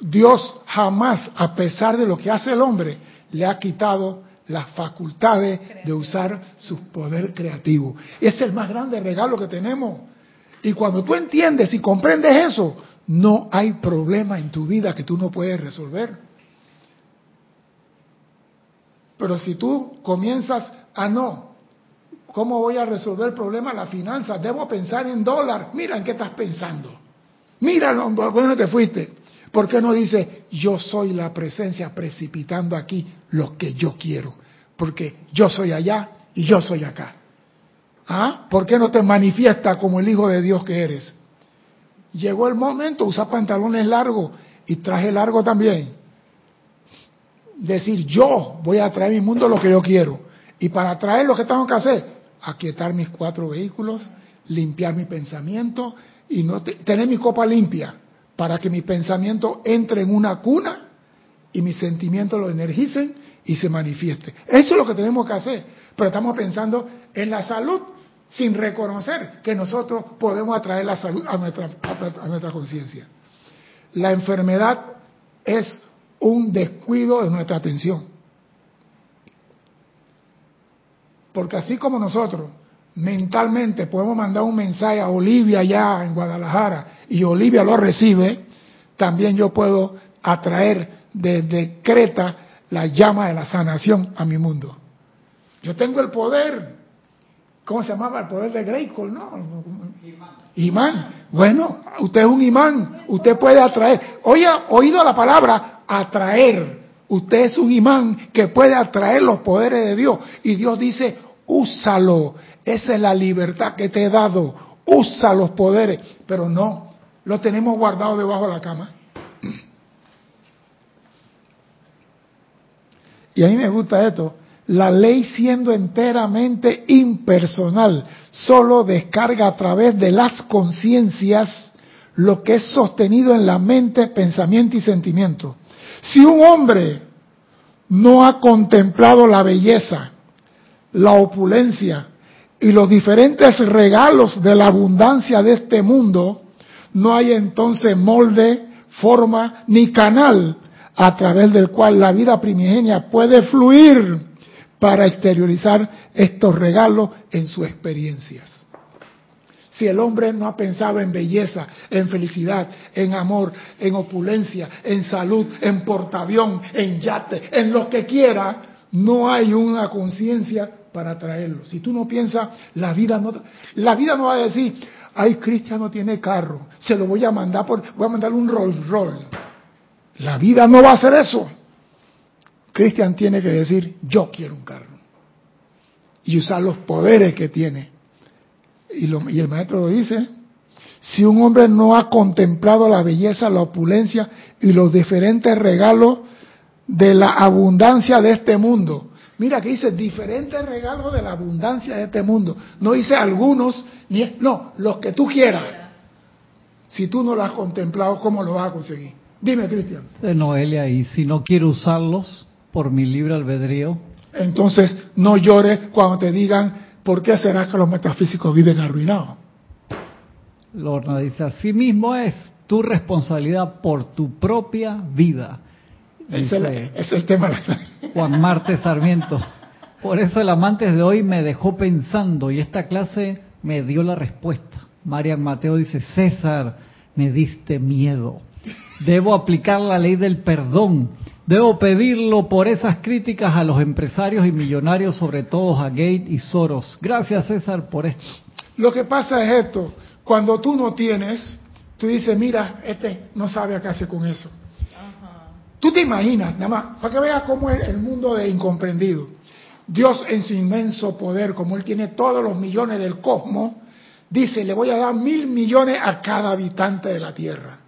Speaker 1: Dios jamás, a pesar de lo que hace el hombre, le ha quitado las facultades de usar su poder creativo. Es el más grande regalo que tenemos. Y cuando tú entiendes y comprendes eso, no hay problema en tu vida que tú no puedes resolver. Pero si tú comienzas a no, ¿cómo voy a resolver el problema de la finanza? Debo pensar en dólar. Mira en qué estás pensando. Mira dónde te fuiste. ¿Por qué no dice, yo soy la presencia precipitando aquí lo que yo quiero? Porque yo soy allá y yo soy acá. ¿Ah? ¿Por qué no te manifiesta como el Hijo de Dios que eres? Llegó el momento, usa pantalones largos y traje largo también. Decir, yo voy a traer mi mundo lo que yo quiero. Y para traer lo que tengo que hacer, aquietar mis cuatro vehículos, limpiar mi pensamiento y no tener mi copa limpia para que mi pensamiento entre en una cuna y mis sentimientos lo energicen y se manifieste. Eso es lo que tenemos que hacer. Pero estamos pensando en la salud sin reconocer que nosotros podemos atraer la salud a nuestra, a nuestra conciencia. La enfermedad es un descuido de nuestra atención. Porque así como nosotros mentalmente podemos mandar un mensaje a Olivia allá en Guadalajara y Olivia lo recibe, también yo puedo atraer desde Creta la llama de la sanación a mi mundo. Yo tengo el poder ¿Cómo se llamaba? El poder de Greyskull, ¿no? Imán. Bueno, usted es un imán. Usted puede atraer. Oye, oído la palabra atraer. Usted es un imán que puede atraer los poderes de Dios. Y Dios dice, úsalo. Esa es la libertad que te he dado. Usa los poderes. Pero no, lo tenemos guardado debajo de la cama. Y a mí me gusta esto la ley siendo enteramente impersonal, solo descarga a través de las conciencias lo que es sostenido en la mente, pensamiento y sentimiento. Si un hombre no ha contemplado la belleza, la opulencia y los diferentes regalos de la abundancia de este mundo, no hay entonces molde, forma ni canal a través del cual la vida primigenia puede fluir para exteriorizar estos regalos en sus experiencias. Si el hombre no ha pensado en belleza, en felicidad, en amor, en opulencia, en salud, en portaavión, en yate, en lo que quiera, no hay una conciencia para traerlo. Si tú no piensas, la vida no, la vida no va a decir, ay, Cristian no tiene carro, se lo voy a mandar por, voy a mandar un Rolls Royce. La vida no va a hacer eso. Cristian tiene que decir, yo quiero un carro. Y usar los poderes que tiene. Y, y el maestro lo dice, si un hombre no ha contemplado la belleza, la opulencia y los diferentes regalos de la abundancia de este mundo. Mira que dice diferentes regalos de la abundancia de este mundo. No dice algunos, ni, no, los que tú quieras. Si tú no lo has contemplado, ¿cómo lo vas a conseguir? Dime, Cristian.
Speaker 3: Noelia, y si no quiero usarlos, por mi libre albedrío.
Speaker 1: Entonces, no llores cuando te digan, ¿por qué será que los metafísicos viven arruinados?
Speaker 3: Lorna dice, así mismo es tu responsabilidad por tu propia vida.
Speaker 1: Es, el, es el tema.
Speaker 3: Juan Marte Sarmiento. Por eso el amante de hoy me dejó pensando y esta clase me dio la respuesta. Marian Mateo dice, César, me diste miedo. Debo aplicar la ley del perdón Debo pedirlo por esas críticas a los empresarios y millonarios, sobre todo a Gate y Soros. Gracias, César, por esto.
Speaker 1: Lo que pasa es esto, cuando tú no tienes, tú dices, mira, este no sabe qué hacer con eso. Tú te imaginas, nada más, para que veas cómo es el mundo de incomprendido. Dios en su inmenso poder, como Él tiene todos los millones del cosmos, dice, le voy a dar mil millones a cada habitante de la Tierra.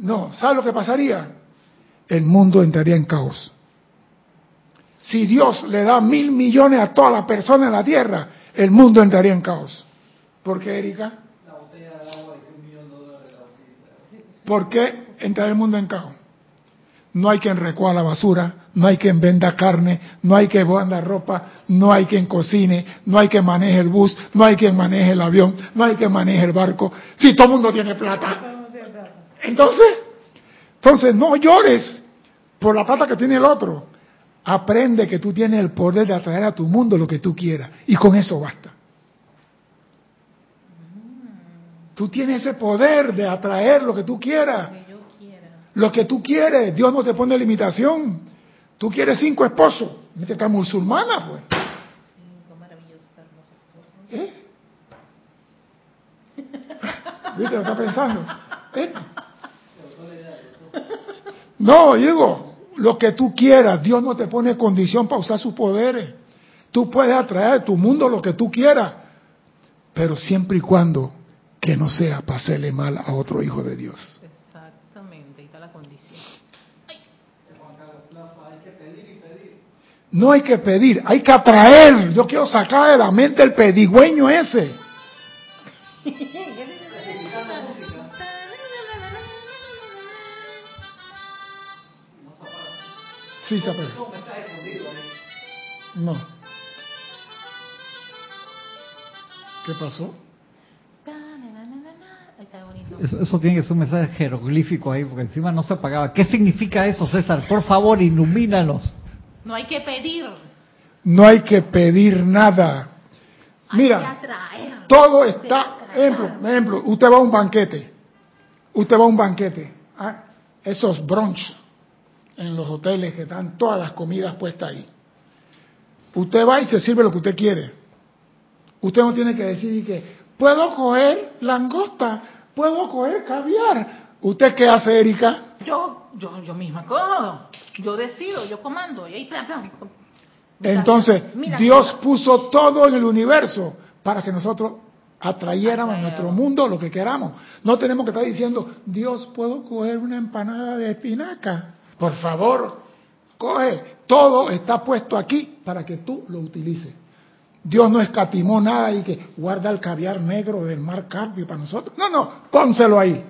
Speaker 1: No, ¿sabe lo que pasaría? El mundo entraría en caos. Si Dios le da mil millones a todas las personas en la tierra, el mundo entraría en caos. ¿Por qué, Erika? La botella de agua de un millón de dólares. ¿Por qué entra el mundo en caos? No hay quien recua la basura, no hay quien venda carne, no hay quien venda ropa, no hay quien cocine, no hay quien maneje el bus, no hay quien maneje el avión, no hay quien maneje el barco. Si todo el mundo tiene plata. Entonces, entonces no llores por la plata que tiene el otro. Aprende que tú tienes el poder de atraer a tu mundo lo que tú quieras. Y con eso basta. Tú tienes ese poder de atraer lo que tú quieras. Lo que tú quieres. Dios no te pone limitación. Tú quieres cinco esposos. Métete musulmana, pues. Cinco maravillosos, hermosos ¿Eh? ¿Viste lo está pensando? ¿Eh? No, digo, lo que tú quieras. Dios no te pone condición para usar sus poderes. Tú puedes atraer a tu mundo lo que tú quieras, pero siempre y cuando que no sea para hacerle mal a otro hijo de Dios. Exactamente, ahí está la condición. No hay que pedir, hay que atraer. Yo quiero sacar de la mente el pedigüeño ese. Sí, se No. ¿Qué pasó?
Speaker 3: Eso, tiene que ser un mensaje jeroglífico ahí, porque encima no se apagaba. ¿Qué significa eso, César? Por favor, ilumínanos.
Speaker 2: No hay que pedir.
Speaker 1: No hay que pedir nada. Mira, todo está. Ejemplo, ejemplo, usted va a un banquete. Usted va a un banquete. ¿ah? Esos brunch en los hoteles que están todas las comidas puestas ahí. Usted va y se sirve lo que usted quiere. Usted no tiene que decir que puedo coger langosta, puedo coger caviar. ¿Usted qué hace, Erika?
Speaker 2: Yo, yo, yo misma cojo. Yo decido, yo comando. Y ahí,
Speaker 1: Entonces, Dios puso todo en el universo para que nosotros atrayéramos a nuestro mundo lo que queramos. No tenemos que estar diciendo, Dios, ¿puedo coger una empanada de espinaca? Por favor, coge. Todo está puesto aquí para que tú lo utilices. Dios no escatimó nada y que guarda el caviar negro del mar Carpio para nosotros. No, no, pónselo ahí.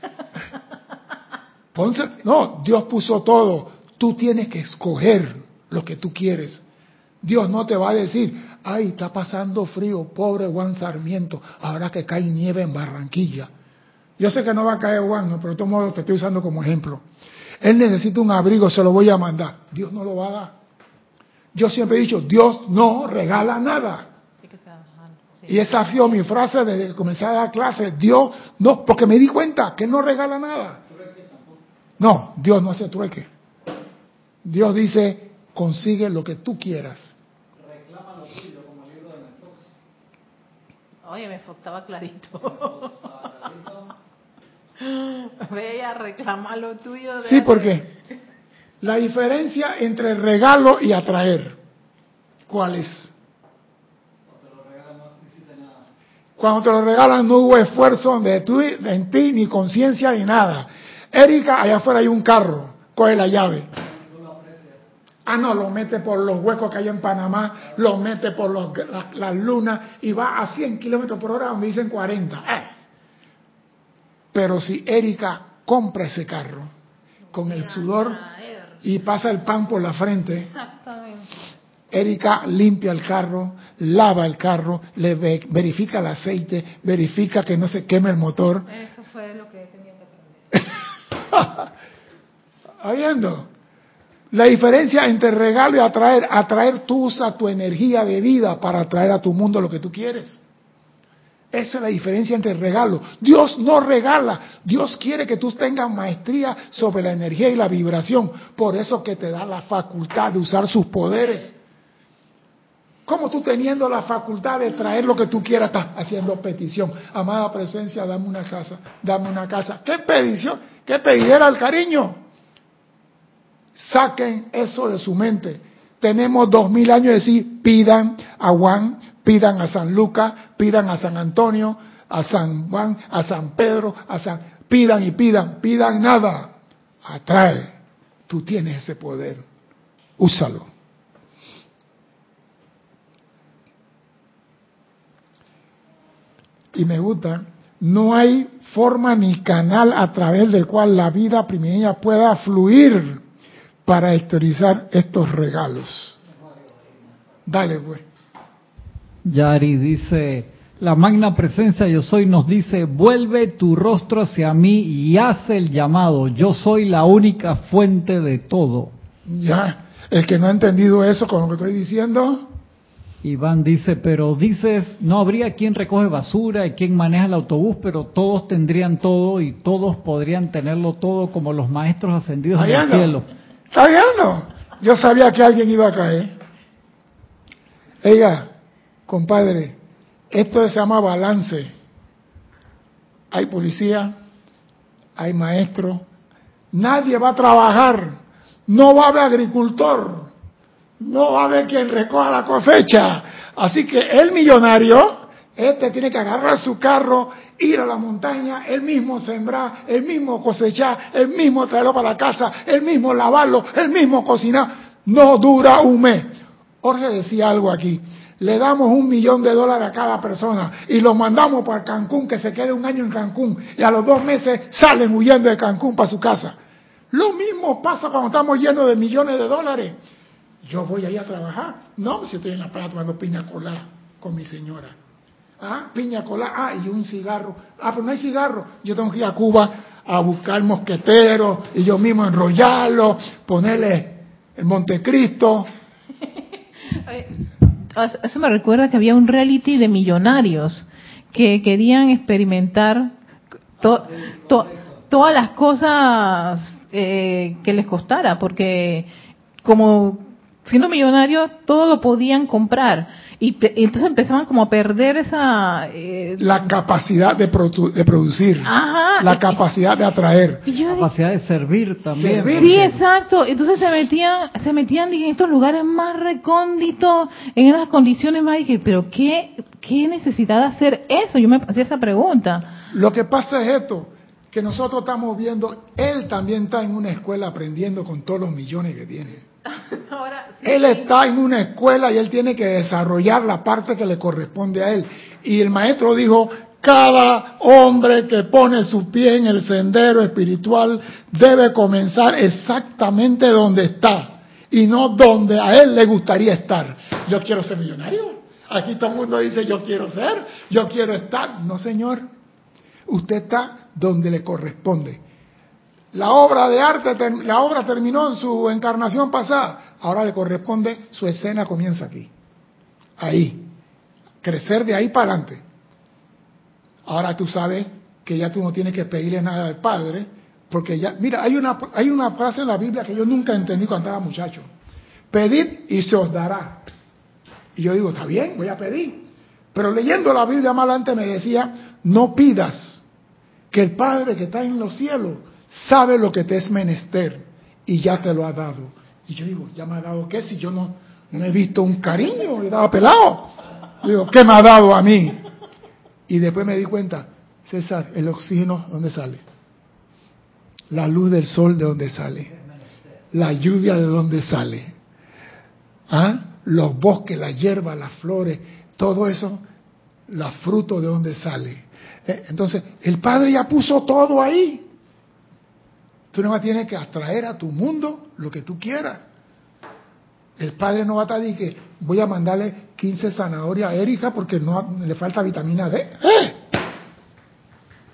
Speaker 1: Pónselo. No, Dios puso todo. Tú tienes que escoger lo que tú quieres. Dios no te va a decir, ay, está pasando frío, pobre Juan Sarmiento, ahora que cae nieve en Barranquilla. Yo sé que no va a caer Juan, pero de todos modos te estoy usando como ejemplo. Él necesita un abrigo, se lo voy a mandar. Dios no lo va a dar. Yo siempre he dicho, Dios no regala nada. Y esa ha sido mi frase desde que comencé a dar clases. Dios no, porque me di cuenta que no regala nada. No, Dios no hace trueque. Dios dice, consigue lo que tú quieras. Reclama lo tuyo, como el libro de
Speaker 2: Oye, me estaba clarito. Ve a reclamar lo tuyo.
Speaker 1: sí, porque la diferencia entre regalo y atraer, ¿cuál es? Cuando te lo regalan no hubo esfuerzo de, tu, en ti, ni conciencia, ni nada. Erika, allá afuera hay un carro, coge la llave. Ah, no, lo mete por los huecos que hay en Panamá, lo mete por las lunas y va a 100 kilómetros por hora donde dicen 40. Pero si Erika compra ese carro con el sudor y pasa el pan por la frente, Erika limpia el carro, lava el carro, le verifica el aceite, verifica que no se queme el motor.
Speaker 2: Eso fue lo que tenía que aprender.
Speaker 1: Oyendo. La diferencia entre regalo y atraer, atraer tú usas tu energía de vida para atraer a tu mundo lo que tú quieres. Esa es la diferencia entre regalo. Dios no regala. Dios quiere que tú tengas maestría sobre la energía y la vibración. Por eso que te da la facultad de usar sus poderes. Como tú teniendo la facultad de traer lo que tú quieras, estás haciendo petición. Amada presencia, dame una casa, dame una casa. ¿Qué petición? ¿Qué pidiera el cariño? Saquen eso de su mente. Tenemos dos mil años de decir, pidan a Juan, pidan a San Lucas, pidan a San Antonio, a San Juan, a San Pedro, a San... Pidan y pidan, pidan nada. Atrae. Tú tienes ese poder. Úsalo. Y me gusta, no hay forma ni canal a través del cual la vida primigenia pueda fluir para exteriorizar estos regalos. Dale, pues.
Speaker 3: Yari dice, La magna presencia yo soy nos dice, vuelve tu rostro hacia mí y hace el llamado. Yo soy la única fuente de todo.
Speaker 1: Ya, el que no ha entendido eso con lo que estoy diciendo.
Speaker 3: Iván dice, pero dices, no habría quien recoge basura y quien maneja el autobús, pero todos tendrían todo y todos podrían tenerlo todo como los maestros ascendidos del cielo.
Speaker 1: ¿Está viendo? Yo sabía que alguien iba a caer. Ella, compadre, esto se llama balance. Hay policía, hay maestro, nadie va a trabajar, no va a haber agricultor, no va a haber quien recoja la cosecha. Así que el millonario, este tiene que agarrar su carro, ir a la montaña, él mismo sembrar, él mismo cosechar, él mismo traerlo para la casa, él mismo lavarlo, él mismo cocinar. No dura un mes. Jorge decía algo aquí le damos un millón de dólares a cada persona y los mandamos para Cancún, que se quede un año en Cancún, y a los dos meses salen huyendo de Cancún para su casa. Lo mismo pasa cuando estamos llenos de millones de dólares. Yo voy ahí a trabajar. No, si estoy en la playa tomando piña colada con mi señora. Ah, piña colada, ah, y un cigarro. Ah, pero no hay cigarro. Yo tengo que ir a Cuba a buscar mosqueteros y yo mismo enrollarlo, ponerle el Montecristo.
Speaker 2: eso me recuerda que había un reality de millonarios que querían experimentar todas las cosas eh, que les costara, porque como siendo millonarios todo lo podían comprar y, entonces empezaban como a perder esa
Speaker 1: eh, la capacidad de, de producir la capacidad de atraer.
Speaker 3: la capacidad de servir también.
Speaker 2: Sí exacto. Entonces se metían se metían en estos lugares más recónditos en esas condiciones más dije pero qué qué necesidad de hacer eso. Yo me hacía esa pregunta.
Speaker 1: Lo que pasa es esto que nosotros estamos viendo él también está en una escuela aprendiendo con todos los millones que tiene él está en una escuela y él tiene que desarrollar la parte que le corresponde a él. Y el maestro dijo, cada hombre que pone su pie en el sendero espiritual debe comenzar exactamente donde está y no donde a él le gustaría estar. Yo quiero ser millonario. Aquí todo el mundo dice yo quiero ser, yo quiero estar. No, señor. Usted está donde le corresponde. La obra de arte, la obra terminó en su encarnación pasada. Ahora le corresponde, su escena comienza aquí. Ahí. Crecer de ahí para adelante. Ahora tú sabes que ya tú no tienes que pedirle nada al Padre, porque ya, mira, hay una, hay una frase en la Biblia que yo nunca entendí cuando era muchacho. Pedid y se os dará. Y yo digo, está bien, voy a pedir. Pero leyendo la Biblia más adelante me decía, no pidas que el Padre que está en los cielos sabe lo que te es menester y ya te lo ha dado. Y yo digo, ¿ya me ha dado qué? Si yo no, no he visto un cariño, he dado pelado. digo, ¿qué me ha dado a mí? Y después me di cuenta, César, el oxígeno, ¿dónde sale? La luz del sol, ¿de dónde sale? La lluvia, ¿de dónde sale? ¿Ah? Los bosques, la hierba, las flores, todo eso, los frutos, ¿de dónde sale? Eh, entonces, el Padre ya puso todo ahí. Tú no tienes que atraer a tu mundo lo que tú quieras. El padre no va a estar y que voy a mandarle 15 zanahorias a Erika porque no le falta vitamina D. ¡Eh!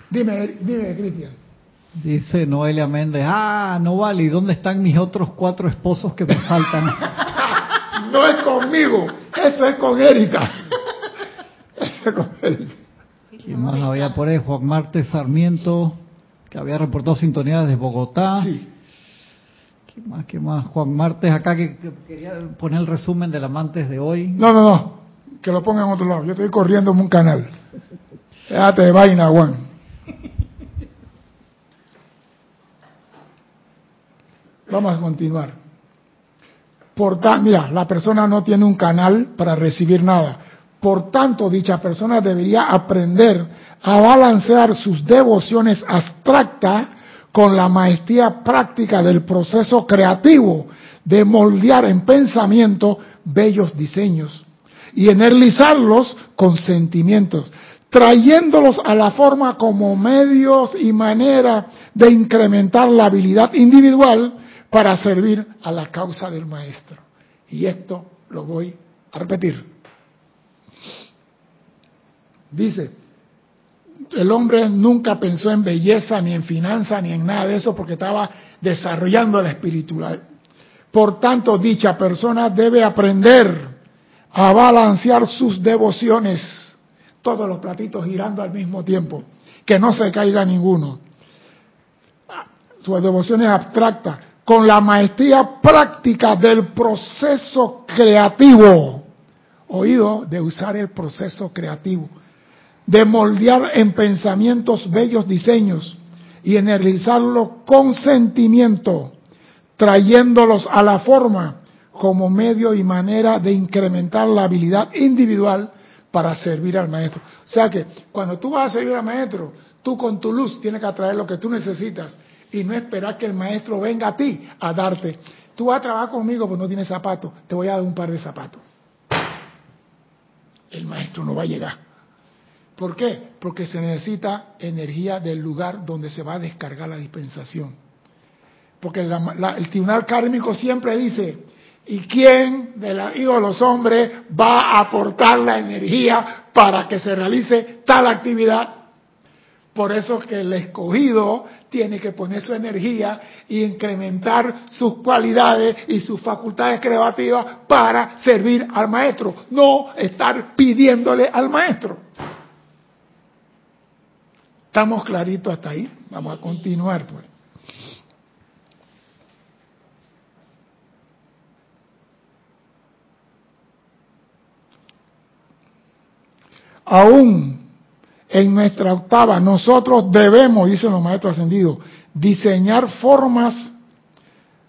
Speaker 1: Dime, dime, Cristian.
Speaker 3: Dice Noelia Méndez, ah, no vale, ¿y dónde están mis otros cuatro esposos que me faltan?
Speaker 1: no es conmigo, eso es con Erika. Eso es con Erika.
Speaker 3: Y más había por ahí? Juan Marte Sarmiento, que había reportado sintonía desde Bogotá. Sí. ¿Qué más? ¿Qué más? Juan Martes acá que, quería poner el resumen del amantes de hoy.
Speaker 1: No, no, no. Que lo ponga en otro lado. Yo estoy corriendo en un canal. Déjate de vaina, Juan. Vamos a continuar. Por mira, la persona no tiene un canal para recibir nada. Por tanto, dicha persona debería aprender a balancear sus devociones abstractas con la maestría práctica del proceso creativo de moldear en pensamiento bellos diseños y energizarlos con sentimientos, trayéndolos a la forma como medios y manera de incrementar la habilidad individual para servir a la causa del maestro. Y esto lo voy a repetir. Dice, el hombre nunca pensó en belleza, ni en finanza, ni en nada de eso, porque estaba desarrollando la espiritualidad. Por tanto, dicha persona debe aprender a balancear sus devociones, todos los platitos girando al mismo tiempo, que no se caiga ninguno. Sus devociones abstractas, con la maestría práctica del proceso creativo. Oído, de usar el proceso creativo de moldear en pensamientos bellos diseños y energizarlos con sentimiento, trayéndolos a la forma como medio y manera de incrementar la habilidad individual para servir al maestro. O sea que cuando tú vas a servir al maestro, tú con tu luz tienes que atraer lo que tú necesitas y no esperar que el maestro venga a ti a darte. Tú vas a trabajar conmigo, pues no tienes zapatos, te voy a dar un par de zapatos. El maestro no va a llegar. ¿Por qué? Porque se necesita energía del lugar donde se va a descargar la dispensación. Porque el tribunal kármico siempre dice, ¿y quién de la de los hombres va a aportar la energía para que se realice tal actividad? Por eso que el escogido tiene que poner su energía e incrementar sus cualidades y sus facultades creativas para servir al maestro, no estar pidiéndole al maestro. ¿Estamos claritos hasta ahí? Vamos a continuar, pues. Aún en nuestra octava, nosotros debemos, dicen los maestros ascendidos, diseñar formas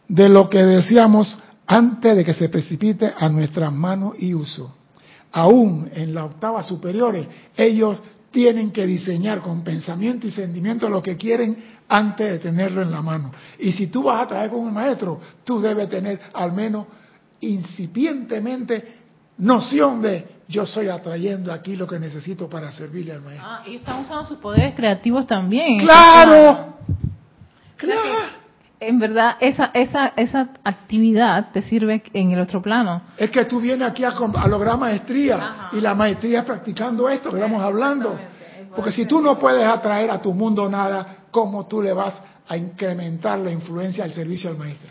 Speaker 1: de lo que deseamos antes de que se precipite a nuestras manos y uso. Aún en la octava superiores, ellos tienen que diseñar con pensamiento y sentimiento lo que quieren antes de tenerlo en la mano. Y si tú vas a traer con un maestro, tú debes tener al menos incipientemente noción de yo estoy atrayendo aquí lo que necesito para servirle al maestro.
Speaker 2: Ah, y están usando sus poderes creativos también.
Speaker 1: Claro. Claro
Speaker 2: en verdad esa, esa, esa actividad te sirve en el otro plano.
Speaker 1: Es que tú vienes aquí a, lograr maestría y la maestría es practicando esto que estamos hablando. Porque si tú no puedes atraer a tu mundo nada, ¿cómo tú le vas a incrementar la influencia del servicio al maestro?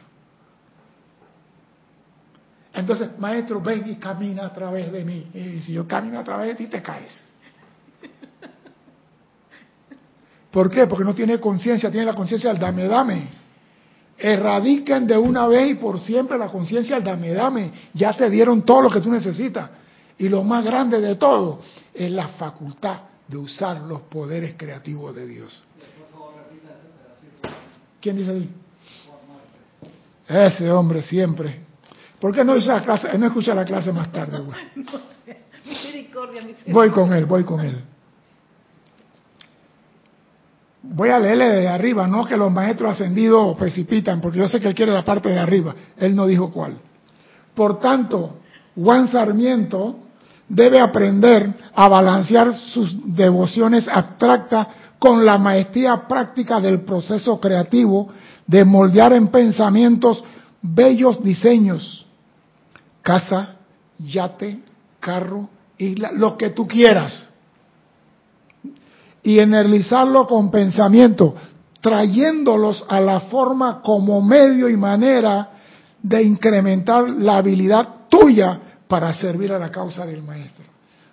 Speaker 1: Entonces, maestro, ven y camina a través de mí. Y si yo camino a través de ti, te caes. ¿Por qué? Porque no tiene conciencia, tiene la conciencia del dame, dame erradiquen de una vez y por siempre la conciencia del dame, dame. Ya te dieron todo lo que tú necesitas. Y lo más grande de todo es la facultad de usar los poderes creativos de Dios. ¿Quién dice ahí? Ese hombre siempre. ¿Por qué no, la clase, no escucha la clase más tarde? Voy con él, voy con él. Voy a leerle de arriba, no que los maestros ascendidos precipitan, porque yo sé que él quiere la parte de arriba. Él no dijo cuál. Por tanto, Juan Sarmiento debe aprender a balancear sus devociones abstractas con la maestría práctica del proceso creativo de moldear en pensamientos bellos diseños. Casa, yate, carro, isla, lo que tú quieras y energizarlo con pensamiento, trayéndolos a la forma como medio y manera de incrementar la habilidad tuya para servir a la causa del maestro.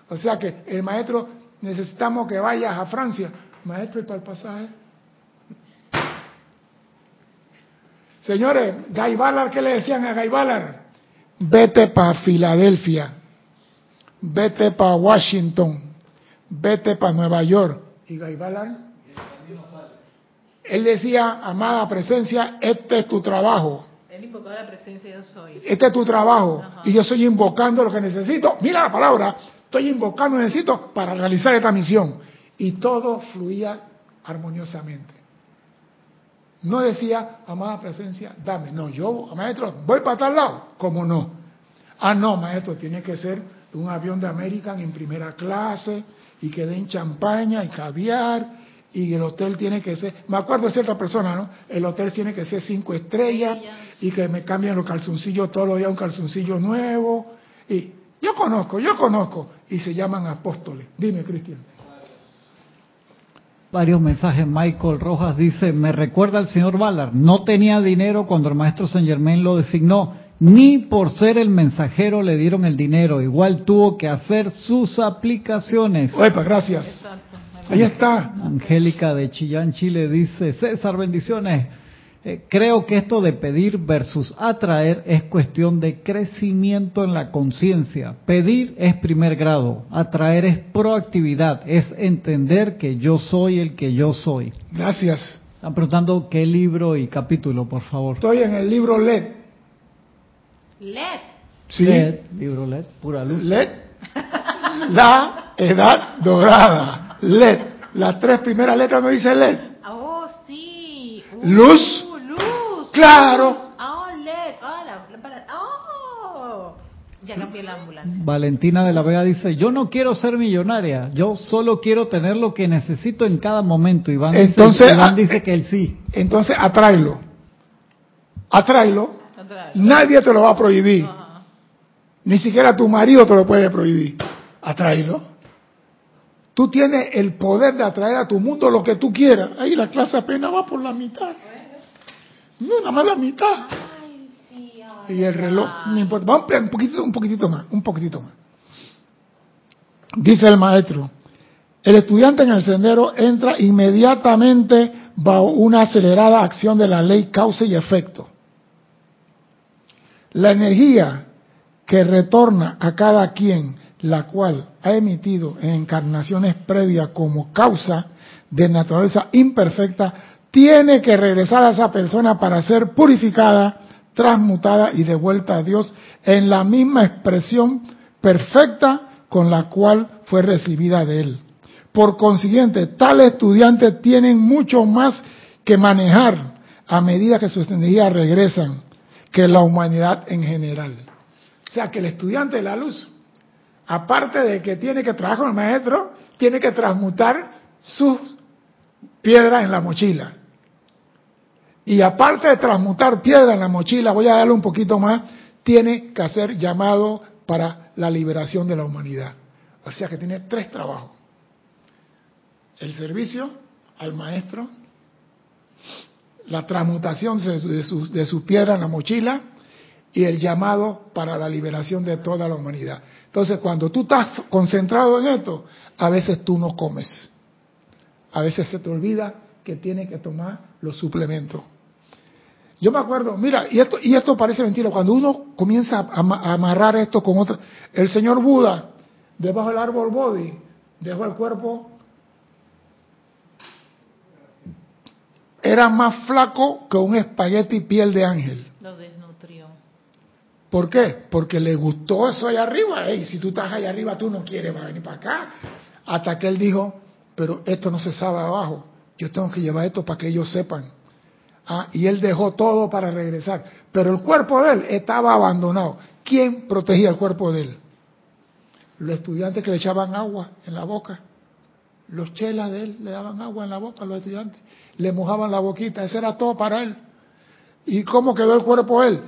Speaker 1: O sea que el maestro necesitamos que vayas a Francia. Maestro, ¿y para el pasaje? Señores, Guy Ballard, ¿qué le decían a Guy Ballard? Vete para Filadelfia, vete para Washington, vete para Nueva York, y Gaibalán. Él decía, amada presencia, este es tu trabajo.
Speaker 2: Él invocaba la presencia yo soy.
Speaker 1: Este es tu trabajo. Y yo estoy invocando lo que necesito. Mira la palabra. Estoy invocando lo que necesito para realizar esta misión. Y todo fluía armoniosamente. No decía, amada presencia, dame. No, yo, maestro, voy para tal lado. ¿Cómo no? Ah, no, maestro, tiene que ser un avión de American en primera clase y que den champaña y caviar y el hotel tiene que ser, me acuerdo de cierta persona, ¿no? El hotel tiene que ser cinco estrellas y que me cambian los calzoncillos todos los días un calzoncillo nuevo y Yo conozco, yo conozco. Y se llaman apóstoles. Dime, Cristian.
Speaker 3: Varios mensajes. Michael Rojas dice, me recuerda al señor Ballard, no tenía dinero cuando el maestro Saint Germain lo designó, ni por ser el mensajero le dieron el dinero, igual tuvo que hacer sus aplicaciones.
Speaker 1: Opa, gracias. Ahí está.
Speaker 3: Angélica de Chillán, Chile dice, César, bendiciones. Eh, creo que esto de pedir versus atraer es cuestión de crecimiento en la conciencia. Pedir es primer grado, atraer es proactividad, es entender que yo soy el que yo soy.
Speaker 1: Gracias.
Speaker 3: Están preguntando qué libro y capítulo, por favor.
Speaker 1: Estoy en el libro LED.
Speaker 2: LED.
Speaker 1: Sí.
Speaker 3: LED, libro LED, pura luz.
Speaker 1: LED. La edad dorada. LED. Las tres primeras letras no dice LED.
Speaker 2: Oh, sí. Uh,
Speaker 1: Luz.
Speaker 2: Luz.
Speaker 1: Claro.
Speaker 2: Oh, LED. Oh, la. Oh. Ya cambié la ambulancia.
Speaker 3: Valentina de la Vega dice, yo no quiero ser millonaria, yo solo quiero tener lo que necesito en cada momento. Iván,
Speaker 1: Entonces,
Speaker 3: dice, Iván
Speaker 1: ah,
Speaker 3: dice que él sí.
Speaker 1: Entonces atráelo. Atráelo. Nadie te lo va a prohibir. Ni siquiera tu marido te lo puede prohibir. Atráelo. Tú tienes el poder de atraer a tu mundo lo que tú quieras. Ahí la clase apenas va por la mitad. No, nada más la mitad. Y el reloj, no importa. Vamos a un poquitito, un poquitito más, un poquitito más. Dice el maestro, el estudiante en el sendero entra inmediatamente bajo una acelerada acción de la ley causa y efecto. La energía que retorna a cada quien, la cual ha emitido en encarnaciones previas como causa de naturaleza imperfecta, tiene que regresar a esa persona para ser purificada, transmutada y devuelta a Dios en la misma expresión perfecta con la cual fue recibida de él. Por consiguiente, tales estudiantes tienen mucho más que manejar a medida que sus energías regresan que la humanidad en general. O sea que el estudiante de la luz, aparte de que tiene que trabajar con el maestro, tiene que transmutar sus piedras en la mochila. Y aparte de transmutar piedra en la mochila, voy a darle un poquito más, tiene que hacer llamado para la liberación de la humanidad. O sea que tiene tres trabajos. El servicio al maestro, la transmutación de su, de en la mochila y el llamado para la liberación de toda la humanidad. Entonces, cuando tú estás concentrado en esto, a veces tú no comes. A veces se te olvida que tienes que tomar los suplementos. Yo me acuerdo, mira, y esto, y esto parece mentira, cuando uno comienza a, ama- a amarrar esto con otro, el señor Buda, debajo del árbol Bodhi, dejó el cuerpo, era más flaco que un espagueti piel de ángel.
Speaker 2: Lo desnutrió.
Speaker 1: ¿Por qué? Porque le gustó eso allá arriba. Ey, si tú estás allá arriba, tú no quieres venir para acá. Hasta que él dijo, pero esto no se sabe abajo. Yo tengo que llevar esto para que ellos sepan. Ah, y él dejó todo para regresar. Pero el cuerpo de él estaba abandonado. ¿Quién protegía el cuerpo de él? Los estudiantes que le echaban agua en la boca. Los chelas de él le daban agua en la boca a los estudiantes. Le mojaban la boquita. Eso era todo para él. ¿Y cómo quedó el cuerpo él?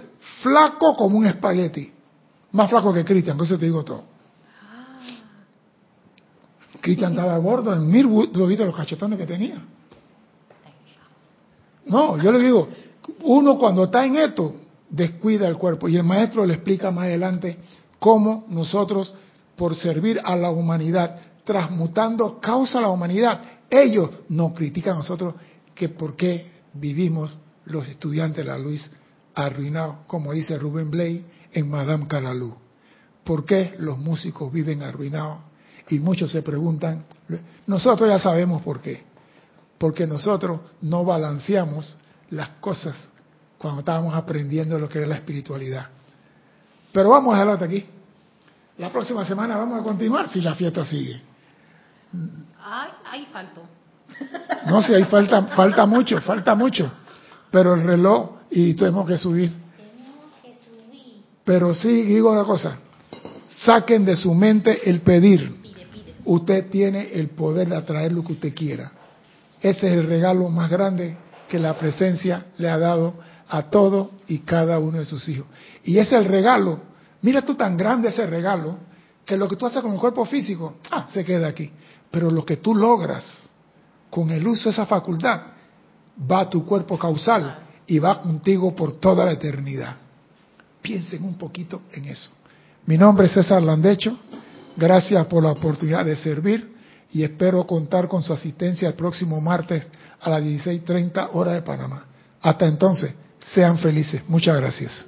Speaker 1: Flaco como un espagueti. Más flaco que Cristian, por eso te digo todo. Cristian estaba gordo en mil, lo viste los cachetones que tenía. No, yo le digo, uno cuando está en esto, descuida el cuerpo. Y el maestro le explica más adelante cómo nosotros, por servir a la humanidad, transmutando causa a la humanidad, ellos nos critican a nosotros que por qué vivimos los estudiantes de la luz arruinados, como dice Rubén Blay en Madame Calalú. ¿Por qué los músicos viven arruinados? Y muchos se preguntan, nosotros ya sabemos por qué. Porque nosotros no balanceamos las cosas cuando estábamos aprendiendo lo que es la espiritualidad. Pero vamos a dejarlo hasta aquí. La próxima semana vamos a continuar si la fiesta sigue.
Speaker 2: Ahí faltó.
Speaker 1: No, si ahí falta, falta mucho, falta mucho. Pero el reloj y tenemos que subir. Pero sí, digo una cosa, saquen de su mente el pedir. Usted tiene el poder de atraer lo que usted quiera. Ese es el regalo más grande que la presencia le ha dado a todo y cada uno de sus hijos. Y es el regalo Mira tú tan grande ese regalo que lo que tú haces con el cuerpo físico, ah, se queda aquí. Pero lo que tú logras con el uso de esa facultad va a tu cuerpo causal y va contigo por toda la eternidad. Piensen un poquito en eso. Mi nombre es César Landecho. Gracias por la oportunidad de servir y espero contar con su asistencia el próximo martes a las 16.30 hora de Panamá. Hasta entonces, sean felices. Muchas gracias.